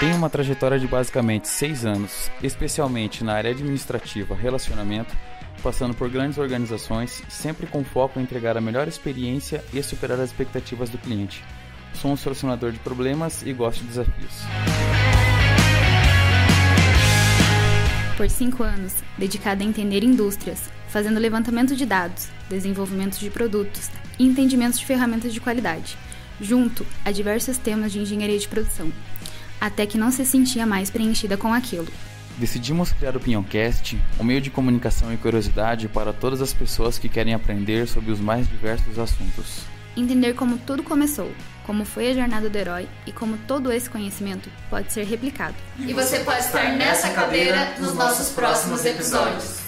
Tem uma trajetória de basicamente seis anos, especialmente na área administrativa, relacionamento, passando por grandes organizações, sempre com foco em entregar a melhor experiência e superar as expectativas do cliente. Sou um solucionador de problemas e gosto de desafios. Por cinco anos, dedicada a entender indústrias, fazendo levantamento de dados, desenvolvimento de produtos e entendimento de ferramentas de qualidade, junto a diversos temas de engenharia de produção até que não se sentia mais preenchida com aquilo. Decidimos criar o Pinhoncast, um meio de comunicação e curiosidade para todas as pessoas que querem aprender sobre os mais diversos assuntos. Entender como tudo começou, como foi a jornada do herói e como todo esse conhecimento pode ser replicado. E você pode estar nessa cadeira nos nossos próximos episódios.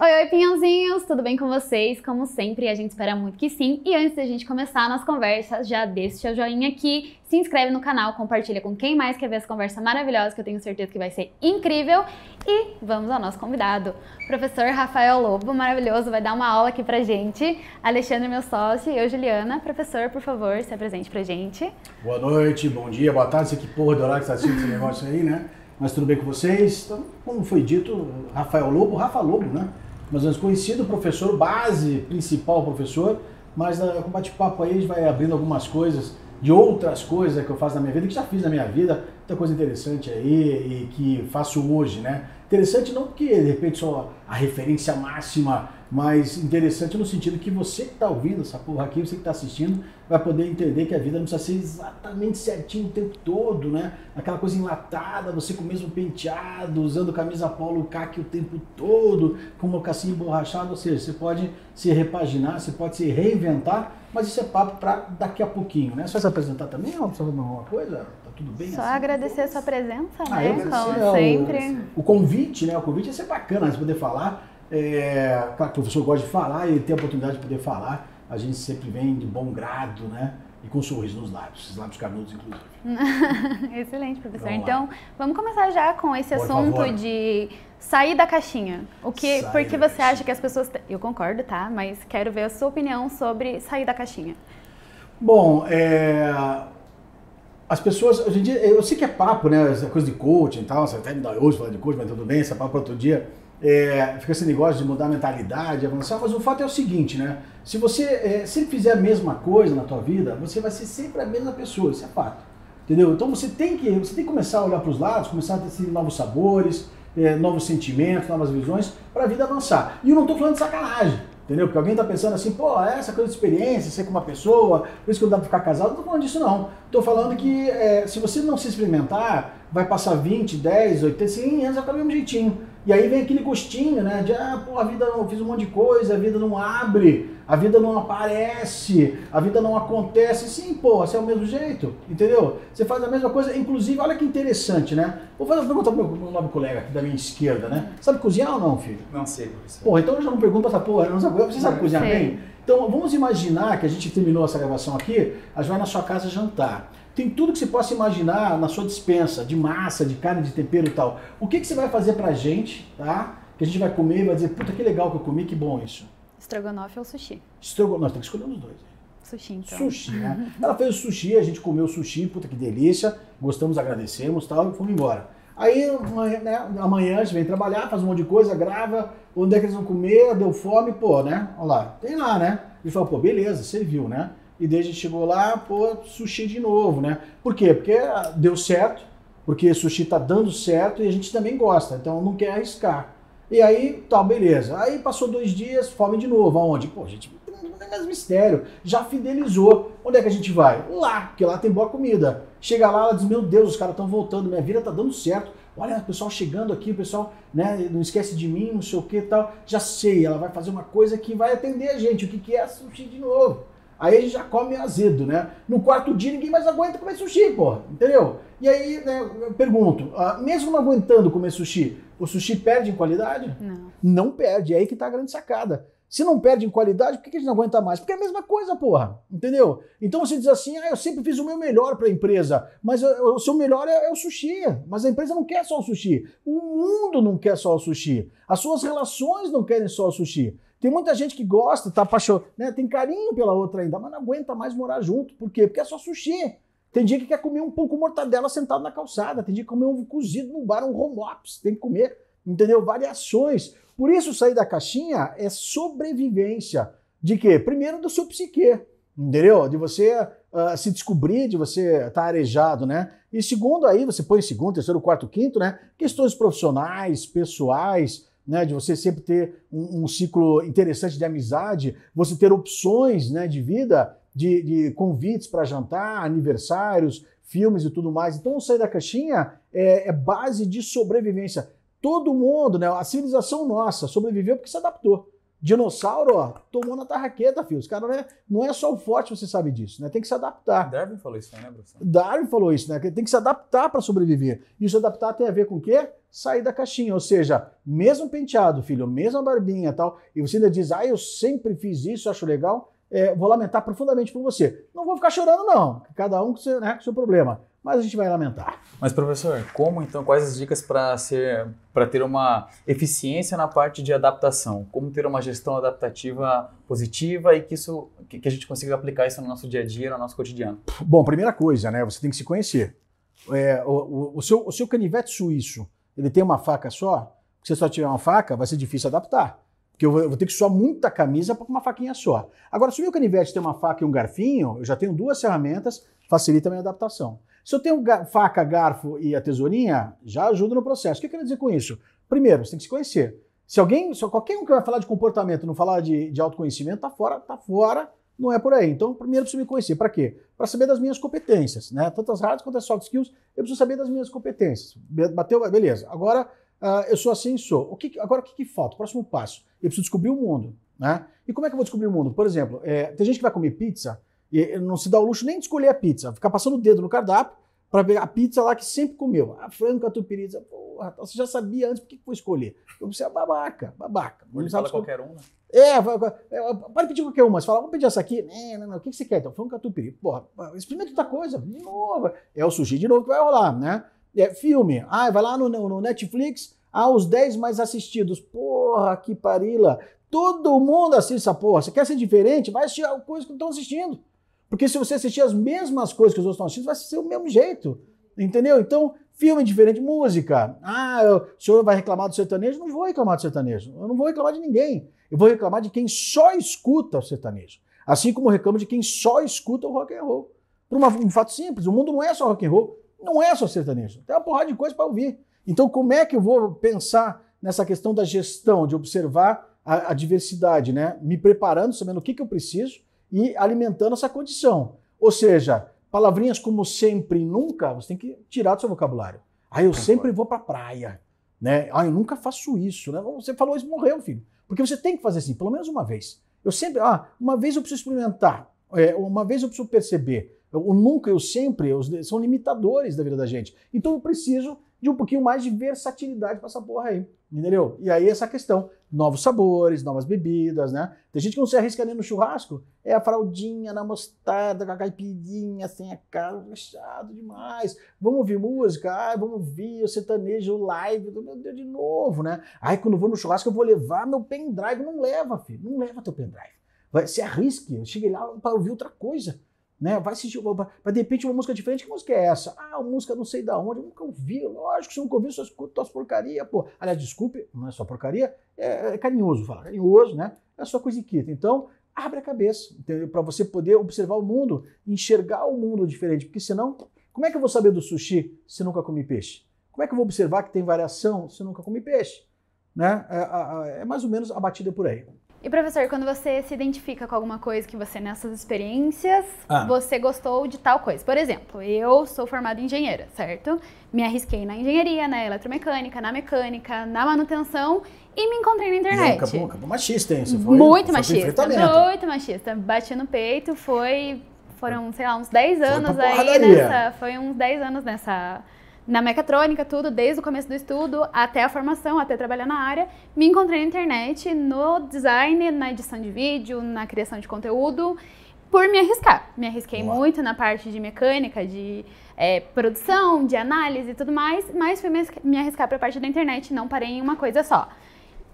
Oi, oi, pinhãozinhos! Tudo bem com vocês? Como sempre, a gente espera muito que sim. E antes da gente começar a nossa conversa, já deixa o seu joinha aqui, se inscreve no canal, compartilha com quem mais quer ver essa conversa maravilhosa, que eu tenho certeza que vai ser incrível. E vamos ao nosso convidado, professor Rafael Lobo, maravilhoso, vai dar uma aula aqui pra gente. Alexandre, meu sócio, e eu, Juliana. Professor, por favor, se apresente pra gente. Boa noite, bom dia, boa tarde, sei que porra do horário que tá assistindo esse negócio aí, né? Mas tudo bem com vocês? Então, como foi dito, Rafael Lobo, Rafa Lobo, né? Mais ou menos conhecido, professor, base, principal professor, mas uh, com bate-papo aí a gente vai abrindo algumas coisas de outras coisas que eu faço na minha vida, que já fiz na minha vida, muita coisa interessante aí e que faço hoje, né? Interessante não porque de repente só a referência máxima mas interessante no sentido que você que está ouvindo essa porra aqui, você que está assistindo, vai poder entender que a vida não precisa ser exatamente certinho o tempo todo, né? Aquela coisa enlatada, você com o mesmo penteado, usando camisa polo caque o tempo todo, com mocassim emborrachado, ou seja, você pode se repaginar, você pode se reinventar, mas isso é papo para daqui a pouquinho, né? Vai se apresentar também, ou precisa alguma coisa? Tá tudo bem? Só assim? agradecer a sua presença, Ah, né? eu Como sempre. O convite, né? O convite ia ser bacana, você poder falar. É, claro que o professor gosta de falar e ter a oportunidade de poder falar. A gente sempre vem de bom grado, né? E com um sorriso nos lábios, esses lábios carnudos, inclusive. Excelente, professor. Vamos então, vamos começar já com esse Por assunto favor. de sair da caixinha. O que, Sair por que da você caixinha. acha que as pessoas. Eu concordo, tá? Mas quero ver a sua opinião sobre sair da caixinha. Bom, é, as pessoas, hoje em dia, eu sei que é papo, né? Essa coisa de coaching e tal, você até me dá hoje falar de coaching, mas tudo bem, esse é papo para outro dia. É, fica esse negócio de mudar a mentalidade, avançar, mas o fato é o seguinte, né? Se você é, sempre fizer a mesma coisa na tua vida, você vai ser sempre a mesma pessoa, isso é fato. Entendeu? Então você tem que, você tem que começar a olhar para os lados, começar a ter novos sabores, é, novos sentimentos, novas visões, para a vida avançar. E eu não estou falando de sacanagem, entendeu? Porque alguém está pensando assim, pô, essa coisa de experiência, ser com uma pessoa, por isso que não dá para ficar casado, não estou falando disso não. Estou falando que é, se você não se experimentar, vai passar 20, 10, 80, 100 anos, vai ficar do mesmo jeitinho. E aí vem aquele gostinho, né? De, ah, pô, a vida não, eu fiz um monte de coisa, a vida não abre, a vida não aparece, a vida não acontece. Sim, pô, você é o mesmo jeito, entendeu? Você faz a mesma coisa, inclusive, olha que interessante, né? Vou fazer uma pergunta pro meu, meu nobre colega aqui da minha esquerda, né? Sabe cozinhar ou não, filho? Não sei, professor. Porra, então eu já não pergunto pra essa porra, não sabe, você sabe cozinhar Sei. bem? Então vamos imaginar que a gente terminou essa gravação aqui, a gente vai na sua casa jantar. Tem tudo que você possa imaginar na sua dispensa, de massa, de carne, de tempero e tal. O que, que você vai fazer pra gente, tá? Que a gente vai comer e vai dizer, puta que legal que eu comi, que bom isso. Estrogonofe ou sushi? Estrogonofe, temos que escolher os dois. Sushi, então. Sushi, né? Ela fez o sushi, a gente comeu o sushi, puta que delícia, gostamos, agradecemos e tal, e fomos embora. Aí amanhã, né, amanhã a gente vem trabalhar, faz um monte de coisa, grava, onde é que eles vão comer, deu fome, pô, né? Olha lá, tem lá, né? Ele falou, pô, beleza, serviu, né? E daí a gente chegou lá, pô, sushi de novo, né? Por quê? Porque ah, deu certo, porque sushi tá dando certo e a gente também gosta, então não quer arriscar. E aí, tal, beleza. Aí passou dois dias, fome de novo. Aonde? Pô, gente, é mais mistério. Já fidelizou. Onde é que a gente vai? Lá, porque lá tem boa comida. Chega lá, ela diz: Meu Deus, os caras estão voltando, minha vida tá dando certo. Olha, o pessoal chegando aqui, o pessoal, né, não esquece de mim, não sei o que tal. Já sei, ela vai fazer uma coisa que vai atender a gente. O que, que é sushi de novo? Aí a gente já come azedo, né? No quarto dia ninguém mais aguenta comer sushi, porra, entendeu? E aí, né, eu pergunto, ah, mesmo não aguentando comer sushi, o sushi perde em qualidade? Não. Não perde, é aí que tá a grande sacada. Se não perde em qualidade, por que que a gente não aguenta mais? Porque é a mesma coisa, porra. Entendeu? Então você diz assim, ah, eu sempre fiz o meu melhor para a empresa, mas eu- o seu melhor é, é o sushi. Mas a empresa não quer só o sushi. O mundo não quer só o sushi. As suas relações não querem só o sushi. Tem muita gente que gosta, tá apaixonado, né? Tem carinho pela outra ainda, mas não aguenta mais morar junto. Por quê? Porque é só sushi. Tem dia que quer comer um pouco mortadela sentado na calçada. Tem dia que comer um cozido no bar, um home. Tem que comer, entendeu? Variações. Por isso, sair da caixinha é sobrevivência. De quê? Primeiro, do seu psique. Entendeu? De você uh, se descobrir, de você estar tá arejado, né? E segundo, aí você põe segundo, terceiro, quarto, quinto, né? Questões profissionais, pessoais, né? De você sempre ter um, um ciclo interessante de amizade, você ter opções, né? De vida, de, de convites para jantar, aniversários, filmes e tudo mais. Então, sair da caixinha é, é base de sobrevivência. Todo mundo, né? A civilização nossa sobreviveu porque se adaptou. Dinossauro, ó, tomou na tarraqueta, filho. Os caras, né? Não é só o forte, você sabe disso, né? Tem que se adaptar. Darwin falou isso, né, Bruce? Darwin falou isso, né? Tem que se adaptar para sobreviver. E se adaptar tem a ver com o quê? Sair da caixinha. Ou seja, mesmo penteado, filho, mesma barbinha e tal, e você ainda diz, ah, eu sempre fiz isso, acho legal, é, vou lamentar profundamente por você. Não vou ficar chorando, não. Cada um com seu, né, com seu problema mas a gente vai lamentar. Mas professor, como então quais as dicas para ser para ter uma eficiência na parte de adaptação? Como ter uma gestão adaptativa positiva e que isso que, a gente consiga aplicar isso no nosso dia a dia, no nosso cotidiano? Bom, primeira coisa, né? Você tem que se conhecer. É, o, o, o, seu, o seu canivete suíço, ele tem uma faca só? Se você só tiver uma faca, vai ser difícil adaptar. Porque eu vou, ter que suar muita camisa para uma faquinha só. Agora, se o meu canivete tem uma faca e um garfinho, eu já tenho duas ferramentas, facilita a minha adaptação. Se eu tenho faca, garfo e a tesourinha, já ajuda no processo. O que eu quero dizer com isso? Primeiro, você tem que se conhecer. Se alguém, se qualquer um que vai falar de comportamento não falar de, de autoconhecimento, tá fora, tá fora, não é por aí. Então, primeiro eu preciso me conhecer. Para quê? Para saber das minhas competências, né? Tanto as hard quanto as soft skills, eu preciso saber das minhas competências. Bateu, beleza. Agora, uh, eu sou assim sou. O que, agora, o que, que falta? Próximo passo. Eu preciso descobrir o mundo, né? E como é que eu vou descobrir o mundo? Por exemplo, é, tem gente que vai comer pizza e não se dá o luxo nem de escolher a pizza, ficar passando o dedo no cardápio para ver a pizza lá que sempre comeu. A frango catupiry, porra, você já sabia antes por que foi escolher. Você é babaca, babaca. Não Ele fala qualquer um, né? É, é, pode pedir qualquer uma. Você fala, vamos pedir essa aqui. Não, não, não. O que você quer? Então, frango catupiry. Porra, experimenta outra coisa. De novo. É o sushi de novo que vai rolar, né? É, filme. Ah, vai lá no, no Netflix. Ah, os 10 mais assistidos. Porra, que parila. Todo mundo assiste essa porra. Você quer ser diferente? Vai assistir a coisa que estão assistindo. Porque se você assistir as mesmas coisas que os outros estão assistindo, vai ser o mesmo jeito. Entendeu? Então, filme diferente, música. Ah, eu, o senhor vai reclamar do sertanejo? Não vou reclamar do sertanejo. Eu não vou reclamar de ninguém. Eu vou reclamar de quem só escuta o sertanejo. Assim como reclamo de quem só escuta o rock and roll. Por uma, um fato simples, o mundo não é só rock and roll, não é só sertanejo. Tem uma porrada de coisa para ouvir. Então, como é que eu vou pensar nessa questão da gestão, de observar a, a diversidade, né? Me preparando, sabendo o que, que eu preciso, e alimentando essa condição. Ou seja, palavrinhas como sempre e nunca, você tem que tirar do seu vocabulário. Ah, eu sempre vou para a praia. Né? Ah, eu nunca faço isso. Né? Você falou isso, morreu, filho. Porque você tem que fazer assim, pelo menos uma vez. Eu sempre, ah, uma vez eu preciso experimentar, é, uma vez eu preciso perceber. O nunca e o sempre são limitadores da vida da gente. Então eu preciso de um pouquinho mais de versatilidade para essa porra aí. Entendeu? E aí essa questão, novos sabores, novas bebidas, né? Tem gente que não se arrisca nem no churrasco, é a fraldinha na mostarda, com a caipirinha, sem a cara, fechado demais. Vamos ouvir música? Ai, vamos ouvir o sertanejo, live, meu Deus, de novo, né? Ai, quando vou no churrasco eu vou levar meu pendrive. Não leva, filho, não leva teu pendrive. Vai, se arrisque, chegue lá para ouvir outra coisa. Né? Vai assistir, para de repente uma música diferente. Que música é essa? Ah, uma música não sei da onde, eu nunca ouvi. Lógico que você nunca ouviu, só escuta as porcaria, pô. Aliás, desculpe, não é só porcaria, é, é carinhoso falar. Carinhoso, né? É só coisiquita. Então, abre a cabeça, para você poder observar o mundo, enxergar o mundo diferente. Porque senão, como é que eu vou saber do sushi se nunca comi peixe? Como é que eu vou observar que tem variação se nunca comi peixe? Né? É, é, é mais ou menos a batida por aí. E professor, quando você se identifica com alguma coisa que você nessas experiências, ah. você gostou de tal coisa. Por exemplo, eu sou formada em engenheira, certo? Me arrisquei na engenharia, na eletromecânica, na mecânica, na manutenção e me encontrei na internet. acabou, acabou machista, hein? Você foi, muito machista, muito machista. Bati no peito, foi foram, sei lá, uns 10 anos aí nessa, foi uns 10 anos nessa na mecatrônica, tudo, desde o começo do estudo até a formação, até trabalhar na área, me encontrei na internet, no design, na edição de vídeo, na criação de conteúdo, por me arriscar. Me arrisquei Boa. muito na parte de mecânica, de é, produção, de análise e tudo mais, mas fui me arriscar para a parte da internet, não parei em uma coisa só.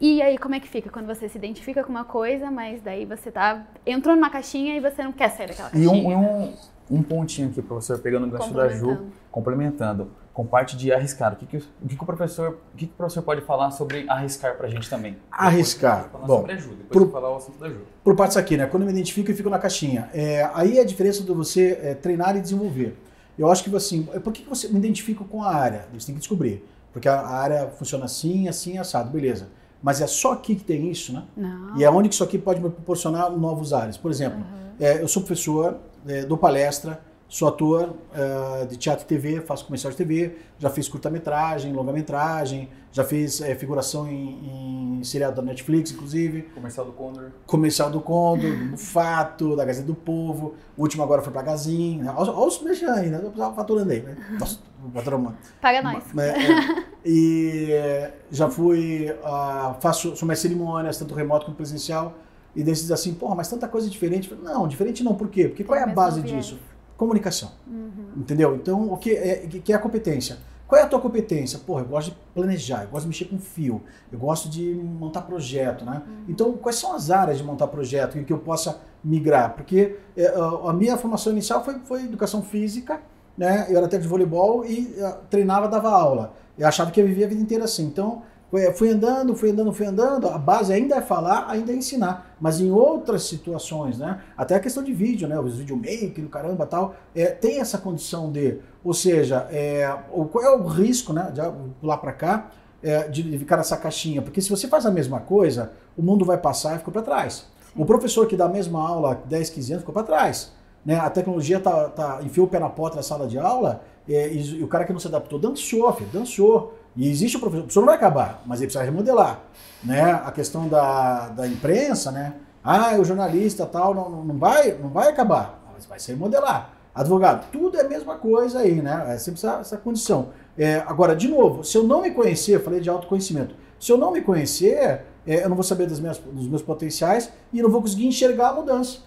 E aí, como é que fica quando você se identifica com uma coisa, mas daí você tá entrou numa caixinha e você não quer sair daquela caixinha? E um, um um pontinho aqui, professor, pegando o gancho da Ju, complementando, com parte de arriscar. O que, que, o, que, que o professor, o que, que o professor pode falar sobre arriscar para a gente também? Arriscar. Bom, sobre a Ju, depois por, falar o assunto da Ju. Por partes aqui, né? Quando eu me identifico e fico na caixinha. É, aí é a diferença de você é, treinar e desenvolver. Eu acho que assim, por que você me identifica com a área? Você tem que descobrir. Porque a área funciona assim, assim, assado, beleza. Mas é só aqui que tem isso, né? Não. E é onde que isso aqui pode me proporcionar novos áreas. Por exemplo, uhum. é, eu sou professor, é, dou palestra, Sou ator uh, de teatro e TV, faço comercial de TV, já fiz curta-metragem, longa-metragem, já fiz é, figuração em, em seriado da Netflix, inclusive. Comercial do Condor. Comercial do Condor, do Fato, da Gazeta do Povo. O último agora foi pra Gazin. Olha os mexendo aí, né? Faturando aí, né? Nossa, patrão, Paga nós. É, é. E já fui, uh, faço, sou mais cerimônias, tanto remoto como presencial. E desses assim, porra, mas tanta coisa diferente. Não, diferente não, por quê? Porque qual é a base disso? comunicação. Uhum. Entendeu? Então, o que é, que é a competência? Qual é a tua competência? Porra, eu gosto de planejar, eu gosto de mexer com fio, eu gosto de montar projeto, né? Uhum. Então, quais são as áreas de montar projeto em que eu possa migrar? Porque é, a minha formação inicial foi, foi educação física, né? Eu era técnico de voleibol e uh, treinava, dava aula. Eu achava que eu vivia a vida inteira assim. Então, fui andando, fui andando, fui andando. A base ainda é falar, ainda é ensinar. Mas em outras situações, né? Até a questão de vídeo, né? Os videomaker, caramba tal, é, tem essa condição de. Ou seja, é, qual é o risco, né? De pular para cá, é, de ficar nessa caixinha? Porque se você faz a mesma coisa, o mundo vai passar e ficou para trás. Sim. O professor que dá a mesma aula há 10, 15 anos ficou para trás. Né? A tecnologia tá, tá, enfiou o pé na porta da sala de aula é, e, e, o cara que não se adaptou dançou, filho, dançou. E existe o professor, o professor não vai acabar, mas ele precisa remodelar. Né? A questão da, da imprensa, né? Ah, o jornalista tal, não, não, vai, não vai acabar, mas vai se remodelar. Advogado, tudo é a mesma coisa aí, né? É sempre essa, essa condição. É, agora, de novo, se eu não me conhecer, falei de autoconhecimento, se eu não me conhecer, é, eu não vou saber das minhas, dos meus potenciais e não vou conseguir enxergar a mudança.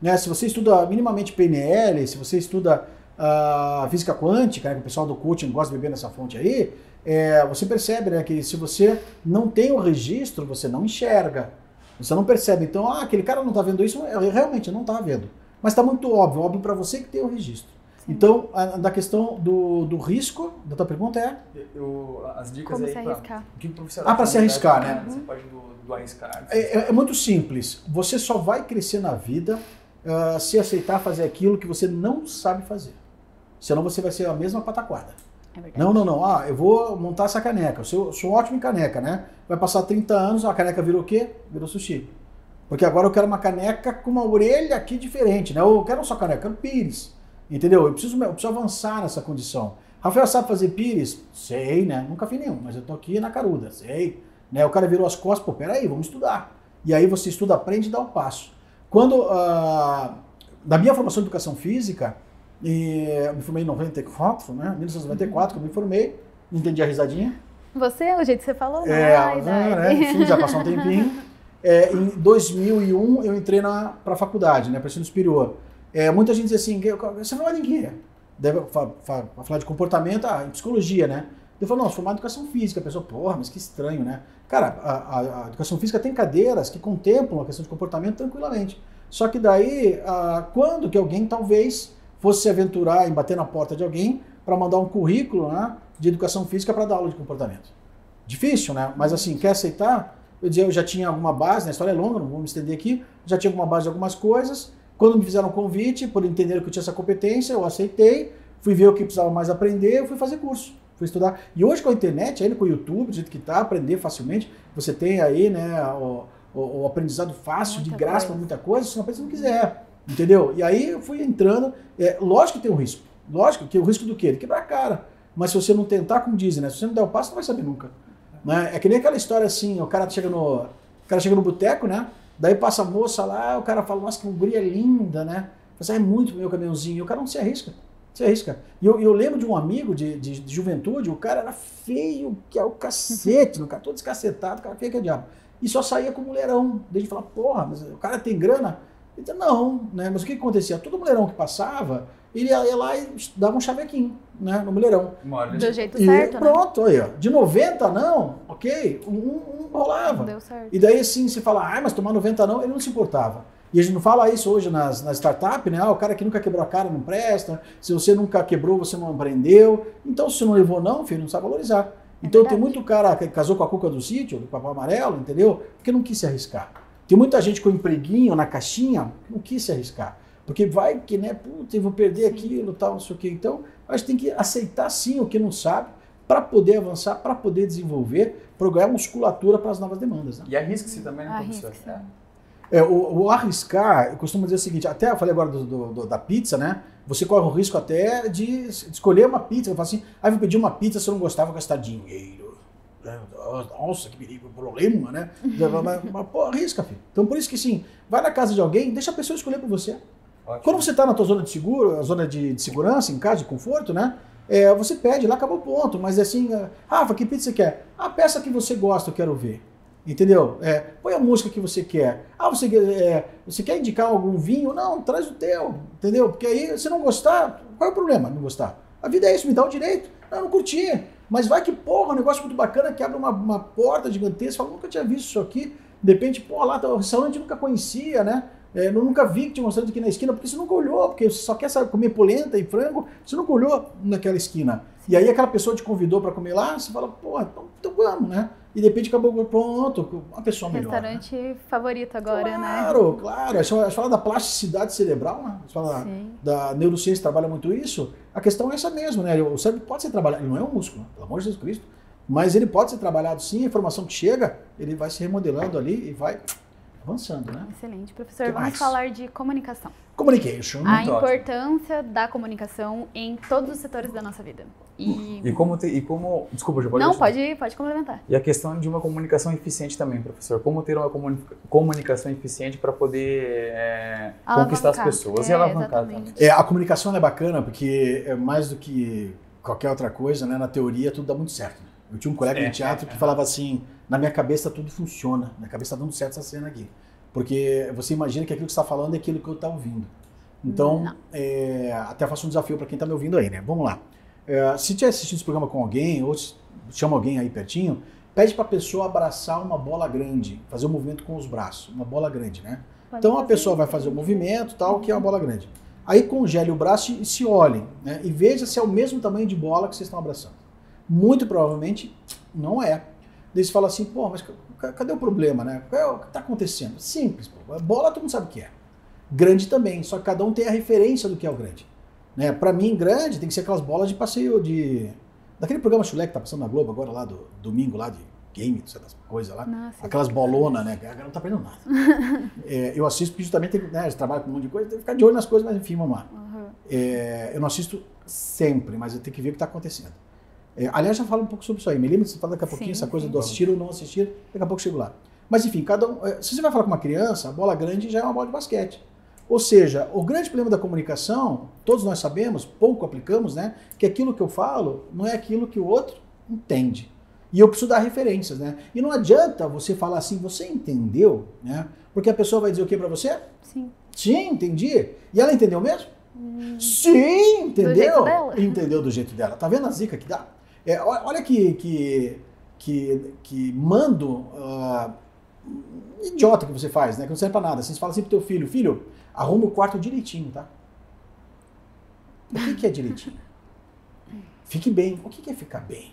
Né? Se você estuda minimamente PNL, se você estuda uh, física quântica, né, que o pessoal do coaching gosta de beber nessa fonte aí, é, você percebe né, que se você não tem o registro, você não enxerga. Você não percebe. Então, ah, aquele cara não está vendo isso, realmente não está vendo. Mas está muito óbvio, óbvio para você que tem o registro. Sim. Então, a, da questão do, do risco, da tua pergunta é? Eu, as dicas Como aí se arriscar. Pra, que ah, para se arriscar, né? Você pode do, do arriscar. É, é, é, muito simples. Você só vai crescer na vida uh, se aceitar fazer aquilo que você não sabe fazer. Senão você vai ser a mesma pataquada. É não, não, não. Ah, eu vou montar essa caneca. Eu sou, sou ótimo em caneca, né? Vai passar 30 anos, a caneca virou o quê? Virou sushi. Porque agora eu quero uma caneca com uma orelha aqui diferente, né? Eu quero só caneca, eu quero pires. Entendeu? Eu preciso, eu preciso avançar nessa condição. Rafael sabe fazer pires? Sei, né? Nunca fiz nenhum, mas eu tô aqui na caruda, sei. Né? O cara virou as costas, pô, peraí, vamos estudar. E aí você estuda, aprende e dá o um passo. Quando, uh, da minha formação de educação física, e eu me formei em 94, né? 1994 que eu me formei, não entendi a risadinha. Você, o jeito que você falou, né? é, não, né? Enfim, já passou um tempinho. É, em 2001 eu entrei para a faculdade, né, para ensino superior. É, muita gente diz assim, você formado em quê? Deve falar de comportamento, ah, em psicologia, né? Eu falo, não, sou formado em educação física. A pessoa, porra, mas que estranho, né? Cara, a, a, a, educação física tem cadeiras que contemplam a questão de comportamento tranquilamente. Só que daí, ah, quando que alguém talvez fosse se aventurar em bater na porta de alguém para mandar um currículo né, de educação física para dar aula de comportamento. Difícil, né? Mas assim, quer aceitar? Eu dizia, eu já tinha alguma base, né? a história é longa, não vou me estender aqui, já tinha alguma base de algumas coisas. Quando me fizeram um convite, por entender que eu tinha essa competência, eu aceitei, fui ver o que precisava mais aprender, fui fazer curso, fui estudar. E hoje com a internet, ainda com o YouTube, do jeito que está, aprender facilmente, você tem aí né, o, o, o aprendizado fácil, muita de graça para muita coisa, se não aprende se não quiser. Entendeu? E aí eu fui entrando. É, lógico que tem um risco. Lógico que o risco do quê? De quebrar a cara. Mas se você não tentar, como dizem, né? Se você não der o passo, não vai saber nunca. Né? É que nem aquela história assim, o cara chega no. O cara chega no boteco, né? Daí passa a moça lá, o cara fala, nossa, que guria linda, né? Você é muito meu caminhãozinho. E o cara não se arrisca. Se arrisca. E eu, eu lembro de um amigo de, de, de, juventude, o cara era feio, que é o cacete, o cara todo descacetado, o cara feio que é diabo. E só saía com mulherão. Desde falar, porra, mas o cara tem grana. Então, não, né? Mas o que acontecia? Todo mulherão que passava, ele ia, ia lá e dava um chavequinho, né? No mulherão. Do jeito e certo, pronto, né? aí, ó. De 90 não, ok, um, um rolava. Não deu certo. E daí assim, você fala, ah, mas tomar 90 não, ele não se importava. E a gente não fala isso hoje nas, nas startups, né? Ah, o cara que nunca quebrou a cara não presta, se você nunca quebrou, você não aprendeu. Então, se você não levou não, filho, não sabe valorizar. É então verdade. tem muito cara que casou com a cuca do sítio, do papai amarelo, entendeu? Porque não quis se arriscar. Tem muita gente com empreguinho na caixinha, não quis se arriscar. Porque vai que, né, puta, eu vou perder aquilo, tal, não sei o quê. Então, a gente tem que aceitar sim o que não sabe para poder avançar, para poder desenvolver, programar musculatura para as novas demandas. Né? E arrisque-se também, né, professor? É. É, o, o arriscar, eu costumo dizer o seguinte, até eu falei agora do- do- do- da pizza, né? Você corre o risco até de es- escolher uma pizza. Eu falo assim, ah, vou pedir uma pizza se eu não gostava, vou gastar dinheiro. Nossa, que perigo, problema, né? mas, mas, pô, arrisca, filho. Então, por isso que, sim, vai na casa de alguém, deixa a pessoa escolher por você. Ótimo. Quando você está na tua zona de seguro, a zona de, de segurança, em casa, de conforto, né? É, você pede, lá acabou o ponto. Mas assim, ah, Rafa, que pizza você quer? A peça que você gosta, eu quero ver. Entendeu? É, põe a música que você quer. Ah, você, quer- é, você quer indicar algum vinho? Não, traz o teu. Entendeu? Porque aí, se não gostar, qual é o problema não gostar? A vida é isso, me dá o direito. Eu não curti. Mas vai que, porra, um negócio muito bacana que abre uma, uma porta gigantesca. Fala, nunca tinha visto isso aqui. De repente, pô, lá tá o restaurante nunca conhecia, né? É, eu nunca vi que tinha um restaurante aqui na esquina, porque você nunca olhou, porque você só quer saber comer polenta e frango, você nunca olhou naquela esquina. E aí aquela pessoa te convidou para comer lá, você fala, pô, então, então vamos, né? E de repente acabou, pronto, uma pessoa melhor. né? Restaurante favorito agora, né? Claro, claro. A gente fala- a gente fala da plasticidade cerebral, né? A gente fala Sim. da neurociência trabalha muito isso. A questão é essa mesmo, né? O cérebro pode ser trabalhado, ele não é um músculo, né? pelo amor de Jesus Cristo, mas ele pode ser trabalhado sim, a informação que chega, ele vai se remodelando ali e vai avançando, né? Excelente. Professor, Que vamos mais? falar de comunicação. Communication. a Muito ótimo. importância da comunicação em todos os setores da nossa vida. E, E como, ter, e como. Desculpa, já pode não, pode, pode complementar. E a questão de uma comunicação eficiente também, professor. Como ter uma comuni- comunicação eficiente para poder é, conquistar as Alavancar. pessoas e É, alavancar. exatamente. também. É, a comunicação é bacana porque é mais do que qualquer outra coisa, né? Na teoria tudo dá muito certo. né? Eu tinha um colega É, de teatro é, que é. falava assim: na minha cabeça tudo funciona, na minha cabeça tá dando certo essa cena aqui. Porque você imagina que aquilo que você está falando é aquilo que eu estou ouvindo. Então, é, até faço um desafio para quem está me ouvindo aí, né? Vamos lá. É, se tiver assistindo esse programa com alguém, ou chama alguém aí pertinho, pede para a pessoa abraçar uma bola grande, fazer um movimento com os braços, uma bola grande, né? Pode Então a pessoa vai fazer o movimento, tal, que é uma bola grande. Aí congele o braço e se olhem, né? E veja se é o mesmo tamanho de bola que vocês estão abraçando. Muito provavelmente não é. Daí você fala assim, pô, mas ca- cadê o problema, né? Qual é o que está acontecendo? Simples, pô. Bola todo mundo sabe o que é. Grande também, só que cada um tem a referência do que é o grande. Né? Para mim, grande tem que ser aquelas bolas de passeio de. Daquele programa chulé que tá passando na Globo agora, lá do domingo, lá de game, essas coisas lá. Nossa, Aquelas bolonas, né? A galera não tá aprendendo nada. É, eu assisto porque justamente tem, né, eles trabalham com um monte de coisa, tem que ficar de olho nas coisas, mas enfim, vamos lá. Uhum. É, eu não assisto sempre, mas eu tenho que ver o que está acontecendo. É, aliás, já falo um pouco sobre isso aí. Me lembra de você falar daqui a pouquinho, Sim, essa coisa sim. do assistir ou não assistir, daqui a pouco chego lá. Mas enfim, cada um, é, se você vai falar com uma criança, a bola grande já é uma bola de basquete. Ou seja, o grande problema da comunicação, todos nós sabemos, pouco aplicamos, né? Que aquilo que eu falo não é aquilo que o outro entende. E eu preciso dar referências, né? E não adianta você falar assim, você entendeu, né? Porque a pessoa vai dizer o que para você? Sim. Sim, entendi. E ela entendeu mesmo? Sim, entendeu? Hum. dela. Entendeu do jeito dela. Tá vendo a zica que dá? É, olha que, que, que, que mando ah, idiota que você faz, né? Que não serve pra nada. Você fala assim pro teu filho, filho, arruma o quarto direitinho, tá? O que, que é direitinho? Fique bem. O que, que é ficar bem?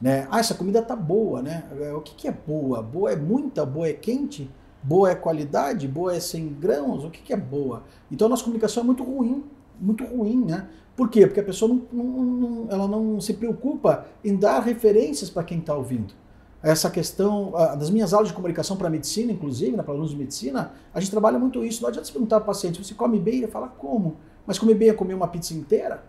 Né? Ah, essa comida tá boa, né? É, O que, que é boa? Boa é muita, boa é quente, boa é qualidade, boa é sem grãos, o que, que é boa? Então a nossa comunicação é muito ruim, muito ruim, né? Por quê? Porque a pessoa não, não- não- ela não se preocupa em dar referências para quem está ouvindo. Essa questão, das minhas aulas de comunicação para medicina, inclusive, né, para alunos de medicina, a gente trabalha muito isso. Não adianta você perguntar para o paciente, você come bem? Ele fala, como? Mas comer bem é comer uma pizza inteira?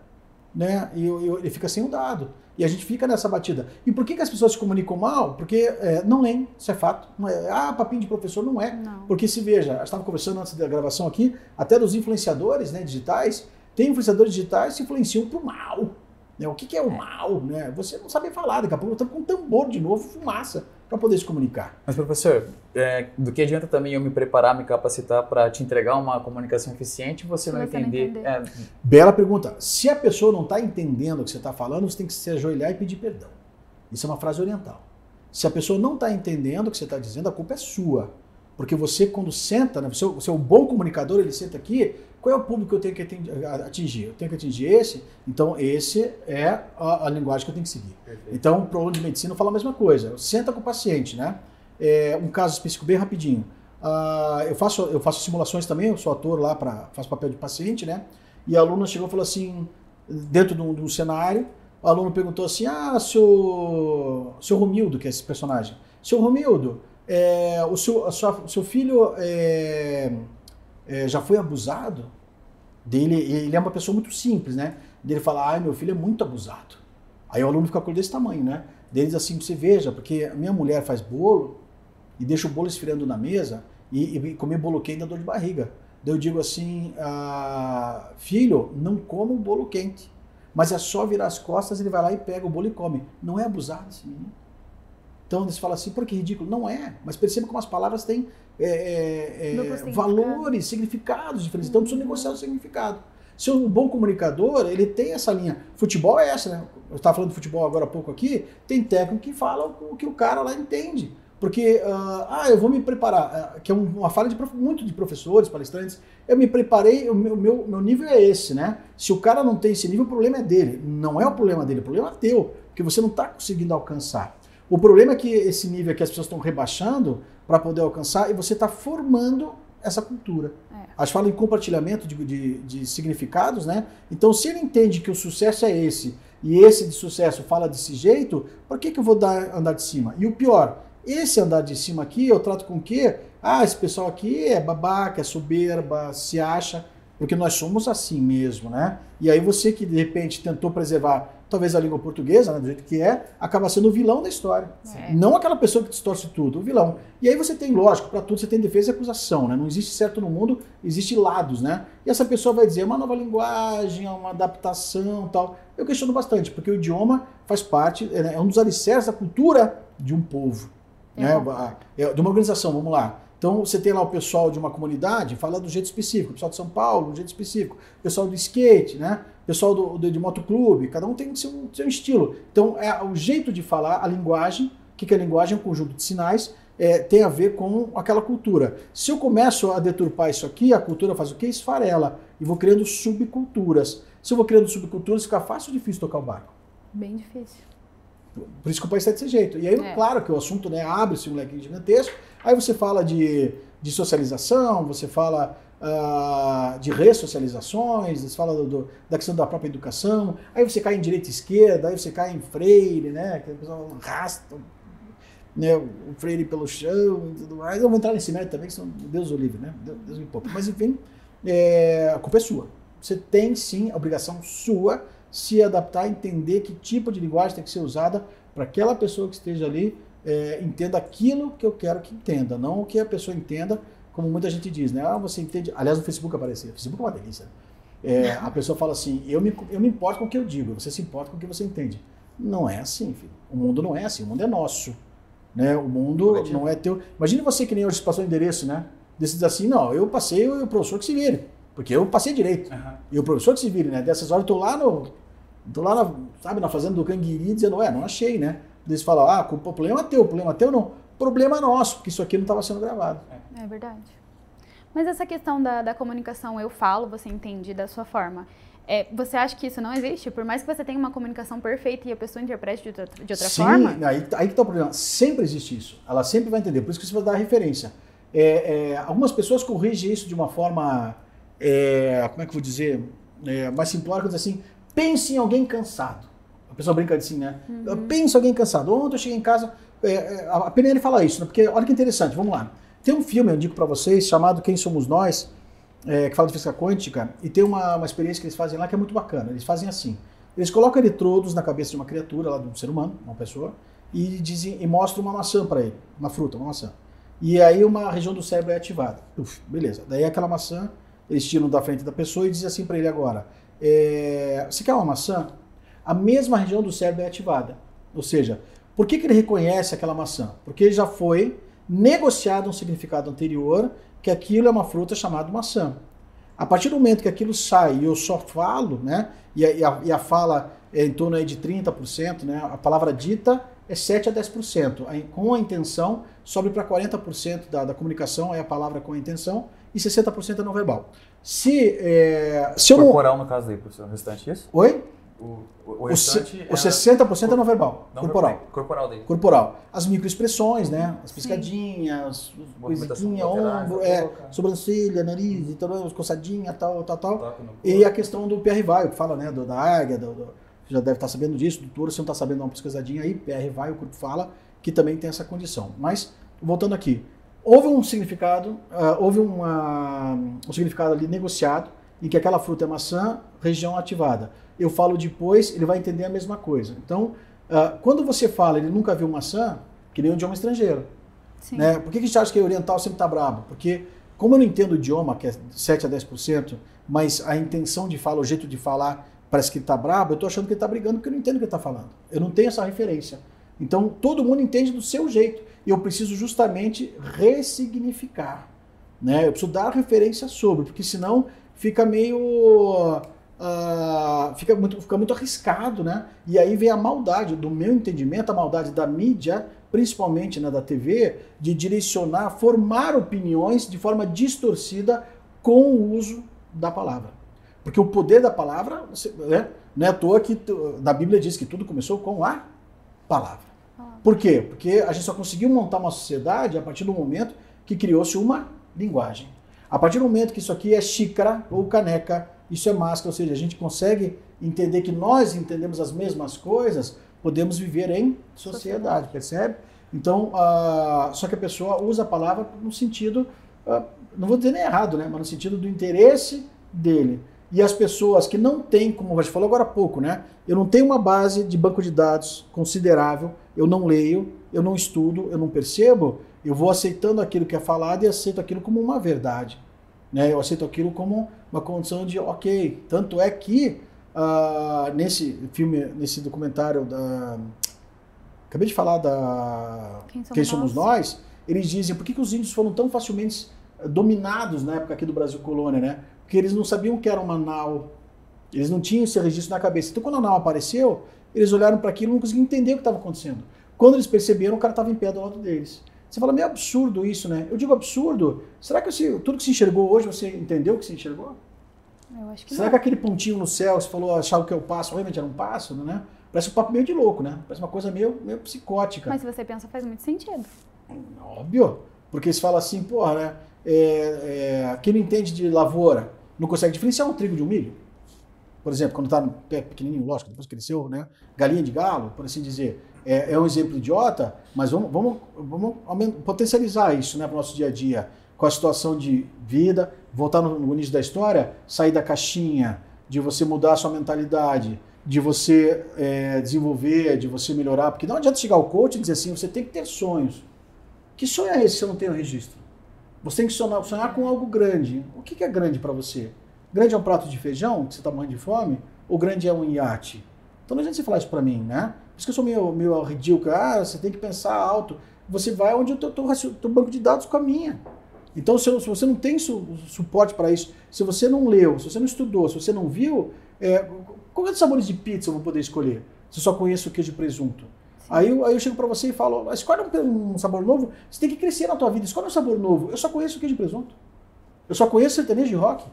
Né? E, ele fica sem o dado. E a gente fica nessa batida. E por que, que as pessoas se comunicam mal? Porque é, não leem, isso é fato. Não é, ah, papinho de professor não é. Não. Porque se veja, estava conversando antes da gravação aqui, até dos influenciadores né, digitais, tem influenciadores digitais que se influenciam pro mal. Né? O que, que é o mal? Né? Você não sabe falar, daqui a pouco estamos com um tambor de novo, fumaça, para poder se comunicar. Mas, professor, é, do que adianta também eu me preparar, me capacitar para te entregar uma comunicação eficiente e você não você não entender? entender. É, Bela pergunta. Se a pessoa não está entendendo o que você está falando, você tem que se ajoelhar e pedir perdão. Isso é uma frase oriental. Se a pessoa não está entendendo o que você está dizendo, a culpa é sua. Porque você, quando senta, né, você, você é um bom comunicador, ele senta aqui, qual é o público que eu tenho que atingir? Eu tenho que atingir esse, então esse é a, a linguagem que eu tenho que seguir. Perfeito. Então, para o aluno de medicina, eu falo a mesma coisa. Senta com o paciente, né? É, um caso específico bem rapidinho. Uh, eu, faço, eu faço simulações também, eu sou ator lá, pra, faço papel de paciente, né? E a aluna chegou e falou assim, dentro de um, de um cenário, o aluno perguntou assim, ah, seu, seu Romildo, que é esse personagem, seu Romildo, é, o, seu, sua, o seu filho é, é, já foi abusado? Dele, ele é uma pessoa muito simples, né? Dele fala, ai, meu filho é muito abusado. Aí o aluno fica com ele desse tamanho, né? Deles assim, você veja, porque a minha mulher faz bolo e deixa o bolo esfriando na mesa e, e comer bolo quente dá dor de barriga. Daí eu digo assim, ah, filho, não coma o bolo quente. Mas é só virar as costas, ele vai lá e pega o bolo e come. Não é abusado esse menino. Então eles falam assim, por que ridículo? Não é, mas perceba como as palavras têm é, é, é, valores, significados diferentes. Então precisa negociar o significado. Se um bom comunicador, ele tem essa linha. Futebol é essa, né? Eu estava falando de futebol agora há pouco aqui, tem técnico que fala o que o cara lá entende. Porque, uh, ah, eu vou me preparar, uh, que é uma falha de muito de professores, palestrantes. Eu me preparei, o meu, meu, meu nível é esse, né? Se o cara não tem esse nível, o problema é dele. Não é o problema dele, o problema é teu, porque você não está conseguindo alcançar. O problema é que esse nível é que as pessoas estão rebaixando para poder alcançar e você está formando essa cultura. É. A gente fala em compartilhamento de, de, de, significados, né? Então, se ele entende que o sucesso é esse e esse de sucesso fala desse jeito, por que, que eu vou dar andar de cima? E o pior, esse andar de cima aqui, eu trato com o quê? Ah, esse pessoal aqui é babaca, é soberba, se acha, porque nós somos assim mesmo, né? E aí você que de repente tentou preservar talvez a língua portuguesa, né, do jeito que é, acaba sendo o vilão da história. É. Não aquela pessoa que distorce tudo, o vilão. E aí você tem, lógico, para tudo você tem defesa e acusação, né? Não existe certo no mundo, existe lados, né? E essa pessoa vai dizer, é uma nova linguagem, é uma adaptação tal. Eu questiono bastante, porque o idioma faz parte, é, é um dos alicerces da cultura de um povo. Né? É, de uma organização, vamos lá. Então você tem lá o pessoal de uma comunidade, fala do jeito específico, o pessoal de São Paulo, do jeito específico, o pessoal do skate, né? O pessoal do, do, de motoclube, cada um tem seu, seu estilo. Então é o jeito de falar, a linguagem, o que, que é a linguagem? É um conjunto de sinais, é, tem a ver com aquela cultura. Se eu começo a deturpar isso aqui, a cultura faz o quê? Esfarela. E vou criando subculturas. Se eu vou criando subculturas, fica fácil ou difícil tocar o barco? Bem difícil. Por isso que o país está desse jeito. E aí, é. claro que o assunto né, abre-se um leque gigantesco. Aí você fala de, de socialização, você fala uh, de ressocializações, você fala do, do, da questão da própria educação. Aí você cai em direita e esquerda, aí você cai em freire, né? Que o pessoal arrasta né, o freire pelo chão e tudo mais. Eu vou entrar nesse mérito também, que são Deus o livre, né? Deus, Deus me poupa. Mas enfim, é, a culpa é sua. Você tem sim a obrigação sua se adaptar, entender que tipo de linguagem tem que ser usada para aquela pessoa que esteja ali é, entenda aquilo que eu quero que entenda, não o que a pessoa entenda, como muita gente diz, né? Ah, você entende. Aliás, no Facebook aparecia. O Facebook é uma delícia. É, a pessoa fala assim: eu me, eu me importo com o que eu digo, você se importa com o que você entende. Não é assim, filho. O mundo não é assim, o mundo é nosso. Né? O mundo não, não é teu. Imagine você que nem hoje passou o endereço, né? Decidiu assim: não, eu passei o professor que se vire. Porque eu passei direito. Uhum. E o professor que se vire, né? Dessas horas eu tô lá no Estou lá, na, sabe, na fazenda do Canguiri, dizendo, ué, não achei, né? Eles falam, ah, o problema é teu, o problema é teu não. Problema nosso, porque isso aqui não estava sendo gravado. É verdade. Mas essa questão da, da comunicação, eu falo, você entende da sua forma. É, você acha que isso não existe? Por mais que você tenha uma comunicação perfeita e a pessoa interprete de outra, de outra Sim, forma? Sim, aí, aí que está o problema. Sempre existe isso. Ela sempre vai entender. Por isso que você vai dar a referência. É, é, algumas pessoas corrigem isso de uma forma, é, como é que eu vou dizer, é, mais simplória, dizer assim, Pense em alguém cansado. A pessoa brinca assim, né? Uhum. Pense em alguém cansado. Ontem eu cheguei em casa, é, é, a PNL fala isso, né? Porque olha que interessante, vamos lá. Tem um filme, eu digo para vocês, chamado Quem Somos Nós, é, que fala de física quântica, e tem uma, uma experiência que eles fazem lá que é muito bacana. Eles fazem assim: eles colocam eletrodos na cabeça de uma criatura, lá de um ser humano, uma pessoa, e, dizem, e mostram uma maçã para ele, uma fruta, uma maçã. E aí uma região do cérebro é ativada. Uf, beleza. Daí aquela maçã, eles tiram da frente da pessoa e dizem assim para ele agora: é, você quer uma maçã? A mesma região do cérebro é ativada. Ou seja, por que, que ele reconhece aquela maçã? Porque já foi negociado um significado anterior que aquilo é uma fruta chamada maçã. A partir do momento que aquilo sai e eu só falo, né, e a, e a, fala é em torno aí de 30%, né, a palavra dita é 7 a 10%, com a intenção sobe para 40% da, da comunicação é a palavra com a intenção e 60% é não verbal. Se, é, se eu não... Corporal, no caso aí, professor, o restante isso? Oi? O, o, o O, restante se- é o 60% é não verbal, não corporal. verbal. Corporal daí. Corporal. As microexpressões, né? As piscadinhas, coisinha, ombro, é, sobrancelha, nariz, e tal, coçadinha, tal, tal, tal. E a questão do PR vai, que fala, né, do- da águia, do, do- você já deve estar sabendo disso, do touro, se não está sabendo, dá uma pesquisadinha aí, PR vai, o corpo fala, que também tem essa condição. Mas, voltando aqui, houve um significado, ah, houve uma- um significado ali negociado, em que aquela fruta é maçã, região ativada. Eu falo depois, ele vai entender a mesma coisa. Então, ah, quando você fala, ele nunca viu maçã, que nem um idioma estrangeiro. Sim. Né? Por que, que a gente acha que o oriental sempre está brabo? Porque, como eu não entendo o idioma, que é 7 a 10%, mas a intenção de fala, o jeito de falar, parece que está brabo, eu estou achando que ele está brigando porque eu não entendo o que ele está falando. Eu não tenho essa referência. Então, todo mundo entende do seu jeito. E eu preciso justamente ressignificar. Né? Eu preciso dar referência sobre, porque senão fica meio. ah, fica, muito, fica muito arriscado, né? E aí vem a maldade, do meu entendimento, a maldade da mídia, principalmente né, da TV, de direcionar, formar opiniões de forma distorcida com o uso da palavra. Porque o poder da palavra, né, não é à toa que na Bíblia diz que tudo começou com a palavra. Por quê? Porque a gente só conseguiu montar uma sociedade a partir do momento que criou-se uma linguagem. A partir do momento que isso aqui é xícara ou caneca, isso é máscara, ou seja, a gente consegue entender que nós entendemos as mesmas coisas, podemos viver em sociedade, percebe? Então, ah, só que a pessoa usa a palavra no sentido, ah, não vou dizer nem errado, né? mas no sentido do interesse dele. E as pessoas que não têm, como a gente falou agora há pouco, né? Eu não tenho uma base de banco de dados considerável, eu não leio, eu não estudo, eu não percebo, eu vou aceitando aquilo que é falado e aceito aquilo como uma verdade. Né? Eu aceito aquilo como uma condição de ok. Tanto é que ah, nesse filme, nesse documentário da. Acabei de falar da. Quem somos Quem somos nós? nós? Eles dizem por que, que os índios foram tão facilmente eh, dominados na época aqui do Brasil colônia, né? Porque eles não sabiam o que era uma nau, eles não tinham esse registro na cabeça. Então, quando a nau apareceu, eles olharam para aquilo e não conseguiam entender o que estava acontecendo. Quando eles perceberam, o cara estava em pé do lado deles. Você fala, meio absurdo isso, né? Eu digo absurdo. Será que você- tudo que se enxergou hoje, você entendeu o que se enxergou? Eu acho que Será não. que aquele pontinho no céu, você falou, achava que é o pássaro, realmente era um pássaro, né? Parece um papo meio de louco, né? Parece uma coisa meio, meio psicótica. Mas se você pensa, faz muito sentido. Óbvio. Porque se fala assim, porra, né? É, é, quem não entende de lavoura não consegue diferenciar um trigo de um milho. Por exemplo, quando está no pé pequenininho, lógico, depois cresceu, né? Galinha de galo, por assim dizer. É, é um exemplo idiota, mas vamos, vamos, vamos potencializar isso né, para o nosso dia a dia. Com a situação de vida, voltar no, no início da história, sair da caixinha, de você mudar a sua mentalidade, de você é, desenvolver, de você melhorar. Porque não adianta chegar ao coach e dizer assim, você tem que ter sonhos. Que sonho é esse se eu não tenho registro? Você tem que sonhar, sonhar com algo grande. O que que é grande para você? Grande é um prato de feijão, que você está morrendo de fome? Ou grande é um iate? Então não adianta você falar isso para mim, né? Isso que eu sou meio, meio ridículo. Ah, você tem que pensar alto. Você vai onde o teu, teu, banco de dados caminha. Então, se, se você não tem su- suporte para isso, se você não leu, se você não estudou, se você não viu, é, quais sabores de pizza eu vou poder escolher? Se eu só conheço o queijo e presunto. Aí, eu- aí eu chego para você e falo, escolhe um, um sabor novo, você tem que crescer na tua vida, escolhe um sabor novo. Eu só conheço o queijo e presunto. Eu só conheço sertanejo e rock.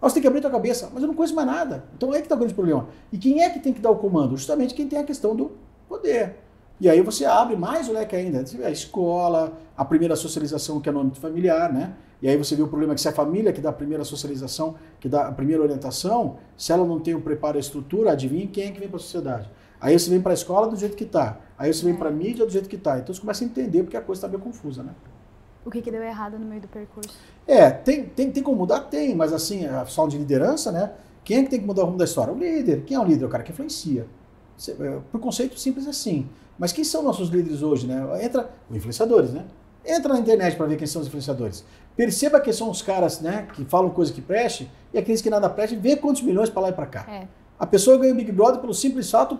Ah, você tem que abrir tua cabeça, mas eu não conheço mais nada. Então é que está o grande problema. E quem é que tem que dar o comando? Justamente quem tem a questão do poder. E aí você abre mais o leque ainda. A escola, a primeira socialização que é no âmbito familiar, né? E aí você vê o problema que se é a família que dá a primeira socialização, que dá a primeira orientação, se ela não tem o preparo e a estrutura, adivinha quem é que vem para a sociedade. Aí você vem para a escola do jeito que está. Aí você vem para a mídia do jeito que está. Então você começa a entender porque a coisa está meio confusa, né? O que, que deu errado no meio do percurso? É, tem, tem, tem como mudar? Tem, mas assim, a falta de liderança, né? Quem é que tem que mudar o rumo da história? O líder. Quem é o líder? O cara que influencia. É, Por conceito simples assim. Mas quem são nossos líderes hoje, né? Entra os influenciadores, né? Entra na internet para ver quem são os influenciadores. Perceba que são os caras, né, que falam coisa que preste e aqueles que nada preste, vê quantos milhões para lá e para cá. É. A pessoa ganha o Big Brother pelo simples fato,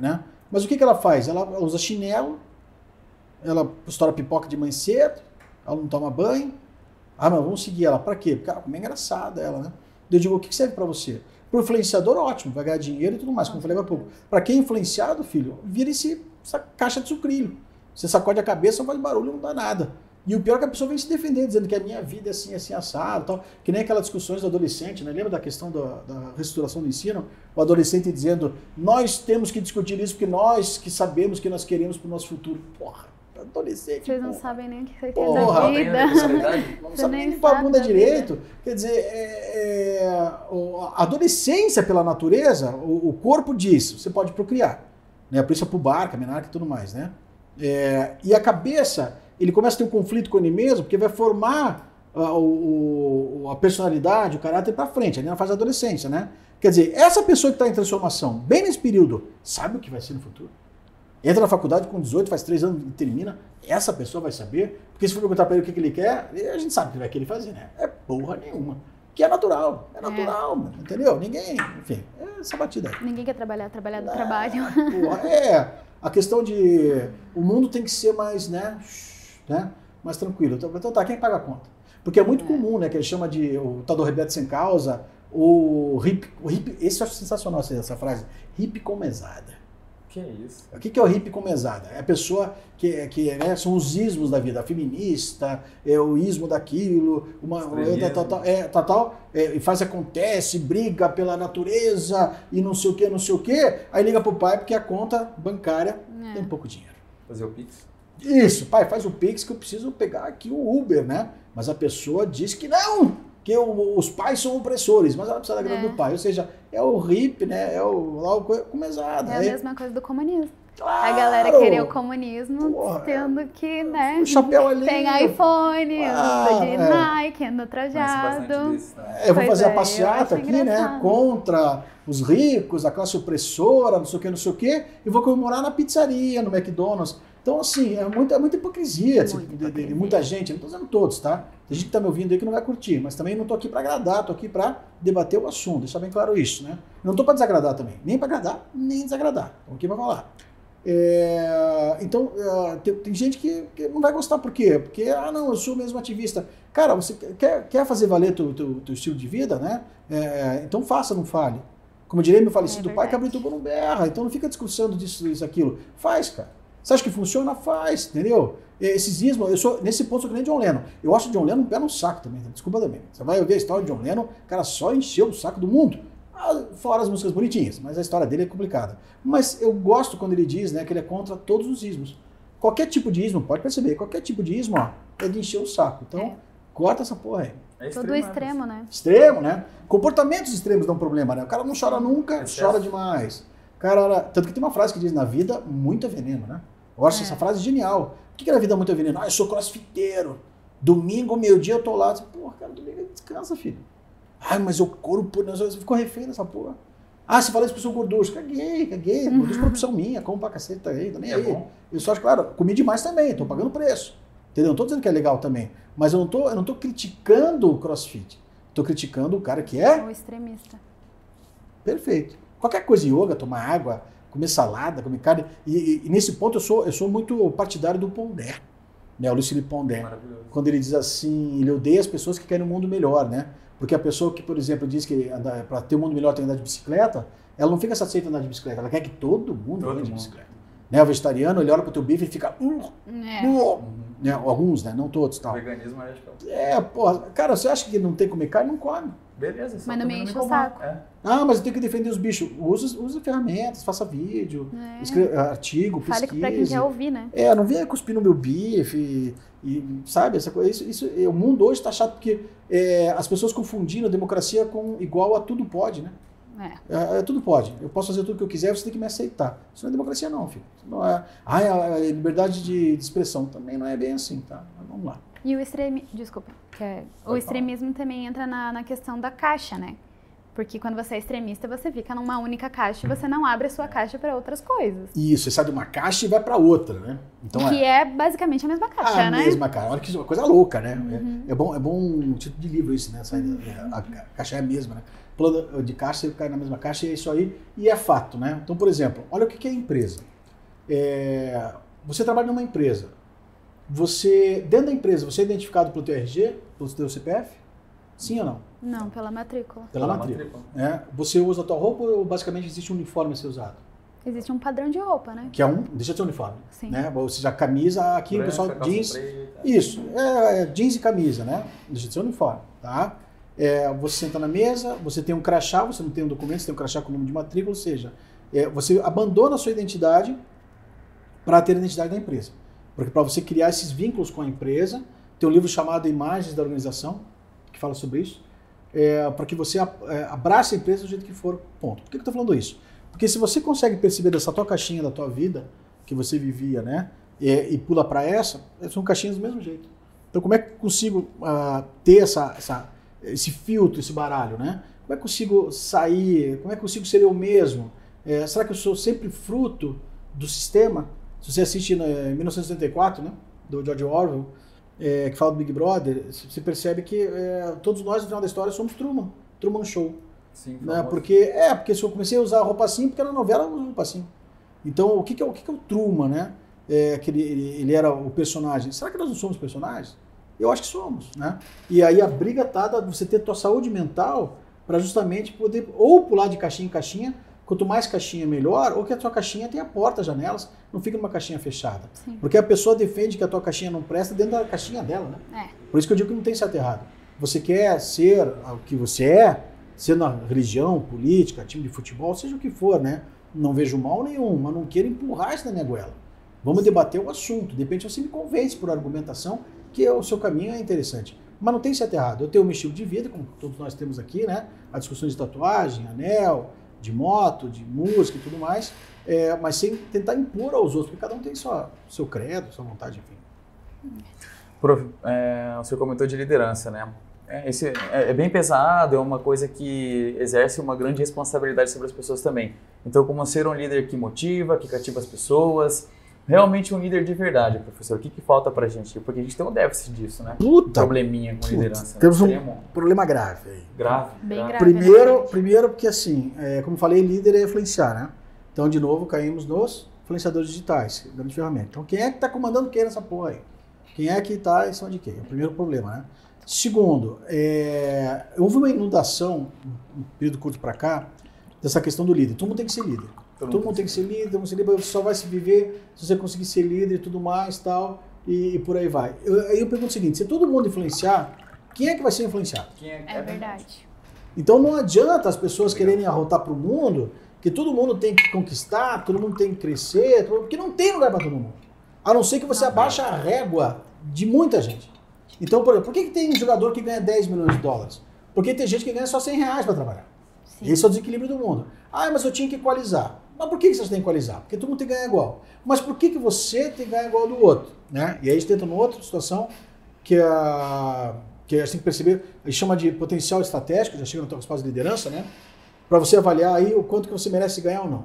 né? Mas o que, que ela faz? Ela usa chinelo, ela estoura pipoca de manhã cedo, ela não toma banho. Ah, mas vamos seguir ela. Pra quê? Porque ela como é engraçada ela, né? Eu digo, o que que serve pra você? Pro influenciador, ótimo, vai ganhar dinheiro e tudo mais, como eu falei agora há pouco. Pra quem é influenciado, filho, vira esse, essa caixa de sucrilho. Você sacode a cabeça, faz barulho, não dá nada. E o pior é que a pessoa vem se defender, dizendo que a minha vida é assim, assim, assado, tal. Que nem aquelas discussões do adolescente, né? Lembra da questão da, da do ensino? O adolescente dizendo, nós temos que discutir isso porque nós que sabemos que nós queremos para o nosso futuro. Porra, adolescente. Vocês não sabem nem o que você quer Porra, da tem vida. responsabilidade. Não nem limpar a bunda da direito. Quer dizer, é, é, a adolescência pela natureza, o, o corpo diz, você pode procriar. Né? Por isso é pubarca, menarca e tudo mais, né? É, e a cabeça, ele começa a ter um conflito com ele mesmo, porque vai formar ah, o, o- a personalidade, o caráter para frente, ali na fase da adolescência, né? Quer dizer, essa pessoa que está em transformação, bem nesse período, sabe o que vai ser no futuro? Entra na faculdade com 18, faz 3 anos e termina, essa pessoa vai saber, porque se for perguntar para ele o que, que ele quer, a gente sabe o que vai querer fazer, né? É porra nenhuma. Que é natural, é natural, mano, entendeu? Ninguém, enfim, é essa batida aí. Ninguém quer trabalhar, trabalhar do Ah, trabalho. porra, é, a questão de. O mundo tem que ser mais, né? né mais tranquilo. Então, então tá, quem paga a conta? Porque é muito comum, né? Que ele chama de o tal do rebelde sem causa, o hip, o hip. Esse eu acho sensacional essa, essa frase. Hip com mesada. Que é isso? O que que é o hippie com mesada? É a pessoa que, que né, são os ismos da vida, a feminista, é o ismo daquilo, uma, é, tal, tal, é, tal, tal, é, e faz acontece, briga pela natureza e não sei o que, não sei o que, aí liga pro pai porque a conta bancária É. tem pouco dinheiro. Fazer o Pix? Isso, pai, faz o Pix que eu preciso pegar aqui o Uber, né? Mas a pessoa diz que não, que o- os pais são opressores, mas ela precisa da grana É. do pai. Ou seja, é o hippie, né? É o, lá o co- com mesada. É a Aí- mesma coisa do comunismo. Claro! A galera querer o comunismo Porra, tendo que, né? O chapéu ali. Tem iPhone, Ah, anda de é. Nike, anda trajado. disso, né? É, eu vou fazer é, a passeata aqui, né? engraçado. Contra os ricos, a classe opressora, não sei o que, não sei o que, e vou comemorar na pizzaria, no McDonald's. Então, assim, é muita, é muita hipocrisia, Muita de- de- de, hipocrisia. muita gente. Não estou dizendo todos, tá? Tem gente que está me ouvindo aí que não vai curtir, mas também não estou aqui para agradar, estou aqui para debater o assunto, deixar bem claro isso, né? Não estou para desagradar também, nem para agradar, nem desagradar. Estou aqui para falar. É, então, é, tem, tem gente que, que não vai gostar, por quê? Porque, ah, não, eu sou mesmo ativista. Cara, você quer, quer fazer valer teu, teu, teu estilo de vida, né? É, então faça, não fale. Como diria meu falecido É pai, cabrito não berra. Então não fica discussando disso, isso, aquilo. Faz, cara. Você acha que funciona? Faz, entendeu? Esses ismos, eu sou, nesse ponto, sou que nem John Lennon. Eu acho o John Lennon um pé no saco também, tá? desculpa também. Você vai ouvir a história de John Lennon, o cara só encheu o saco do mundo. Ah, Fora as músicas bonitinhas, mas a história dele é complicada. Mas eu gosto quando ele diz né, que ele é contra todos os ismos. Qualquer tipo de ismo, pode perceber, qualquer tipo de ismo, ó, é de encher o saco. Então, É. corta essa porra aí. É Todo extremo, né? Extremo, né? Comportamentos extremos dão problema, né? O cara não chora nunca, Excesso. chora demais. Cara, tanto que tem uma frase que diz, na vida, muito é veneno, né? Eu acho É. essa frase genial. O que que é na vida muito é veneno? Ah, eu sou crossfiteiro. Domingo, meio-dia, eu tô lá. Porra, cara, domingo descansa, filho. Ai, mas o corpo, né? você ficou refém dessa porra. Ah, você fala isso pro seu gorducho. Caguei, caguei. Gorducho por opção minha, como pra cacete tá aí, tá nem É aí. bom. Eu só acho, claro, comi demais também, tô pagando preço. Entendeu? Não tô dizendo que é legal também. Mas eu não tô, eu não tô criticando o crossfit. Tô criticando o cara que é O extremista. perfeito. Qualquer coisa, yoga, tomar água, comer salada, comer carne. E, e- e nesse ponto eu sou, eu sou muito partidário do Pondé. Né? O Lucille Pondé. Maravilhoso. Quando ele diz assim, ele odeia as pessoas que querem um mundo melhor, né? Porque a pessoa que, por exemplo, diz que para ter um mundo melhor tem que andar de bicicleta, ela não fica satisfeita andar de bicicleta, ela quer que todo mundo Todo ande de mundo. bicicleta. Né? O vegetariano, ele olha pro teu bife e fica... "Hum, É. hum", né? Alguns, né? Não todos, O tal. veganismo é radical. É, porra, cara, você acha que não tem que comer carne? Não come. Beleza, só Mas não me enche o incomoda. saco. É. Ah, mas eu tenho que defender os bichos. Usa, usa ferramentas, faça vídeo, É. escreve artigo, Fale pesquise. pra quem quer ouvir, né? É, não venha cuspir no meu bife e, e, sabe, essa coisa. Isso, isso, é, o mundo hoje está chato porque é, as pessoas confundindo a democracia com igual a tudo pode, né? É. É, é, tudo pode. Eu posso fazer tudo que eu quiser, você tem que me aceitar. Isso não é democracia, não, filho. Isso não é. Ah, é a liberdade de, de expressão também não é bem assim, tá? Mas vamos lá. E o extremismo. Desculpa. é- o extremismo também entra na, na questão da caixa, né? Porque quando você é extremista, você fica numa única caixa e você não abre a sua caixa para outras coisas. Isso, você sai de uma caixa e vai para outra, né? Então que é basicamente a mesma caixa, a né? mesma cara. Olha que uma coisa louca, né? Uhum. É, é bom, é bom um título de livro isso, né? Sair da- a, a caixa é a mesma, né? Plano de caixa, você cai na mesma caixa e é isso aí. E é fato, né? Então, por exemplo, olha o que que é empresa. É, você trabalha numa empresa. Você, dentro da empresa, você é identificado pelo teu RG, pelo teu CPF? Sim ou não? Não, pela matrícula. Pela, matrícula. É, você usa a tua roupa ou basicamente existe um uniforme a ser usado? Existe um padrão de roupa, né? Que é um, deixa de ser uniforme. Sim. Né? Ou seja, a camisa aqui, o Branca, pessoal calça jeans. preta. Isso, é, é jeans e camisa, né? Deixa de ser uniforme, tá? É, você senta na mesa, você tem um crachá, você não tem um documento, você tem um crachá com o número de matrícula, ou seja, é, você abandona a sua identidade para ter a identidade da empresa. Porque para você criar esses vínculos com a empresa, tem um livro chamado Imagens da Organização, que fala sobre isso, é, para que você é, abrace a empresa do jeito que for, ponto. Por que eu estou falando isso? Porque se você consegue perceber dessa tua caixinha da tua vida, que você vivia, né, e, e pula para essa, são caixinhas do mesmo jeito. Então, como é que consigo ah, ter essa, essa- esse filtro, esse baralho, né? Como é que consigo sair? Como é que consigo ser eu mesmo? É, será que eu sou sempre fruto do sistema? Se você assiste né, em 1984, né, do George Orwell, é, que fala do Big Brother, você percebe que é, todos nós, no final da história, somos Truman. Truman Show. Sim, Né? Porque, é, porque se eu comecei a usar roupa assim, porque na novela eu uso roupa assim. Então, o que, que, é, o que, que é o Truman, né? É, que ele, ele, era o personagem. Será que nós não somos personagens? Eu acho que somos, né? E aí a briga tá da você ter tua saúde mental para justamente poder ou pular de caixinha em caixinha, quanto mais caixinha melhor, ou que a tua caixinha tenha portas, janelas, não fica numa caixinha fechada. Sim. Porque a pessoa defende que a tua caixinha não presta dentro da caixinha dela, né? É. Por isso que eu digo que não tem certo e errado. Você quer ser o que você é, seja na religião, política, time de futebol, seja o que for, né? Não vejo mal nenhum, mas não quero empurrar isso na minha goela. Vamos debater o assunto. De repente você me convence por argumentação que o seu caminho é interessante. Mas não tem certo errado. Eu tenho o meu estilo de vida, como todos nós temos aqui, né? A discussão de tatuagem, anel, de moto, de música e tudo mais, é, mas sem tentar impor aos outros, porque cada um tem sua, seu credo, sua vontade, enfim. Prof, é, senhor comentou de liderança, né? É, esse é, é bem pesado, é uma coisa que exerce uma grande responsabilidade sobre as pessoas também. Então, como ser um líder que motiva, que cativa as pessoas, realmente um líder de verdade, professor. O que, que falta pra gente? Porque a gente tem um déficit disso, né? Puta, Probleminha com liderança. né? temos um- Extremo, problema grave aí. grave. Bem grave. grave. Primeiro, primeiro porque assim, é, como falei, líder é influenciar, né? Então, de novo, caímos nos influenciadores digitais, grande ferramenta. Então, quem é que está comandando quem nessa porra aí? Quem é que está em cima de quem? É o primeiro problema, né? Segundo, é, houve uma inundação, um período curto para cá, dessa questão do líder. Todo mundo tem que ser líder. Todo, mundo tem que ser líder, todo mundo ser líder, você só vai se viver se você conseguir ser líder e tudo mais tal, e, e por aí vai. Eu- Aí eu pergunto o seguinte, se todo mundo influenciar, quem é que vai ser influenciado? Quem é, É verdade. Então não adianta as pessoas quererem arrotar para o mundo que todo mundo tem que conquistar, todo mundo tem que crescer, porque não tem lugar para todo mundo. A não ser que você abaixa a régua de muita gente. Então, por exemplo, por que, que tem jogador que ganha 10 milhões de dólares? Porque tem gente que ganha só 100 reais para trabalhar. Sim. Esse é o desequilíbrio do mundo. Ah, mas eu tinha que equalizar. Mas por que que você tem que equalizar? Porque todo mundo tem que ganhar igual. Mas por que, que você tem que ganhar igual do outro? Né? E aí a gente entra numa outra situação que, a, que a gente tem que perceber, a gente chama de potencial estratégico, já chega no teu espaço de liderança, né? Para você avaliar aí o quanto que você merece ganhar ou não.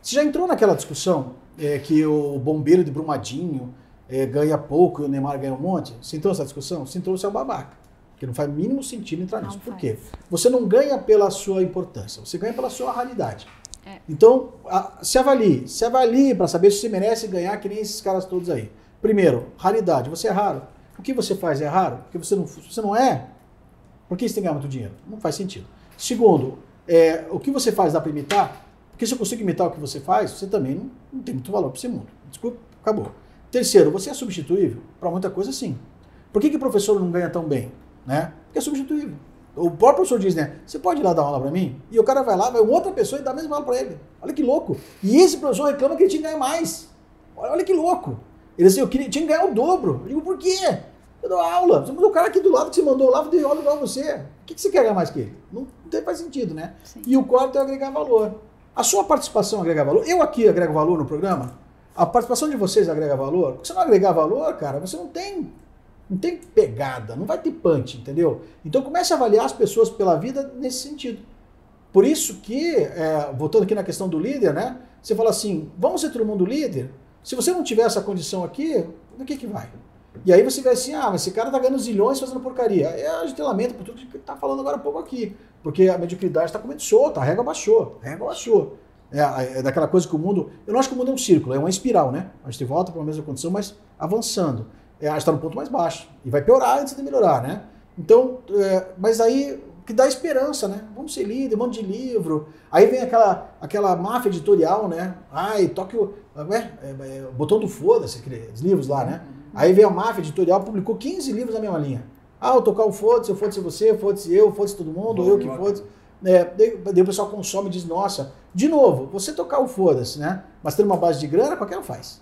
Você já entrou naquela discussão é, que o bombeiro de Brumadinho é, ganha pouco e o Neymar ganha um monte? Você entrou nessa discussão? Se entrou, você é um babaca. Porque não faz mínimo sentido entrar Não nisso. Por faz. quê? Você não ganha pela sua importância, você ganha pela sua raridade. É. Então, a- se avalie. Se avalie para saber se você merece ganhar que nem esses caras todos aí. Primeiro, raridade. Você é raro. O que você faz é raro? Porque você não, você não é, por que você tem que ganhar muito dinheiro? Não faz sentido. Segundo, é, o que você faz dá para imitar? Porque se eu consigo imitar o que você faz, você também não, não tem muito valor para esse mundo. Desculpa, acabou. Terceiro, você é substituível? Para muita coisa, sim. Por que, que o professor não ganha tão bem? Né? Porque é substituível. O próprio professor diz, né? Você pode ir lá dar aula para mim? E o cara vai lá, vai outra pessoa e dá a mesma aula para ele. Olha que louco. E esse professor reclama que ele tinha que ganhar mais. Olha, olha que louco. Ele disse, eu queria, tinha que ganhar o dobro. Eu digo, por quê? Eu dou aula. Você mandou o cara aqui do lado que você mandou lá, deu aula igual você. O que, que você quer ganhar mais que ele? Não, não tem- faz sentido, né? Sim. E o quarto é agregar valor. A sua participação agrega valor. Eu aqui agrego valor no programa. A participação de vocês agrega valor. Porque se não agregar valor, cara, você não tem, não tem pegada, não vai ter punch, entendeu? Então comece a avaliar as pessoas pela vida nesse sentido. Por isso que, é, voltando aqui na questão do líder, né? Você fala assim, vamos ser todo mundo líder? Se você não tiver essa condição aqui, do que que vai? E aí você vai assim, ah, mas esse cara tá ganhando zilhões fazendo porcaria. É, a gente lamenta por tudo que tá falando agora há pouco aqui. Porque a mediocridade está comendo solta, a régua baixou, a régua baixou. É, é daquela coisa que o mundo. Eu não acho que o mundo é um círculo, é uma espiral, né? A gente volta para a mesma condição, mas avançando. É, está no ponto mais baixo. E vai piorar antes de melhorar, né? Então, é, mas aí, que dá esperança, né? Vamos ser líder, um monte de livro. Aí vem aquela, aquela máfia editorial, né? Ai, toque o. É, é, botão do foda-se, aqueles livros lá, né? Aí vem a máfia editorial, publicou 15 livros na mesma linha. Ah, eu tocar o foda-se, foda-se você, foda-se eu, foda-se todo mundo, eu que foda-se. É, daí, daí, o pessoal consome e diz, nossa, de novo, você tocar o foda-se, né? Mas tendo uma base de grana, qualquer um faz.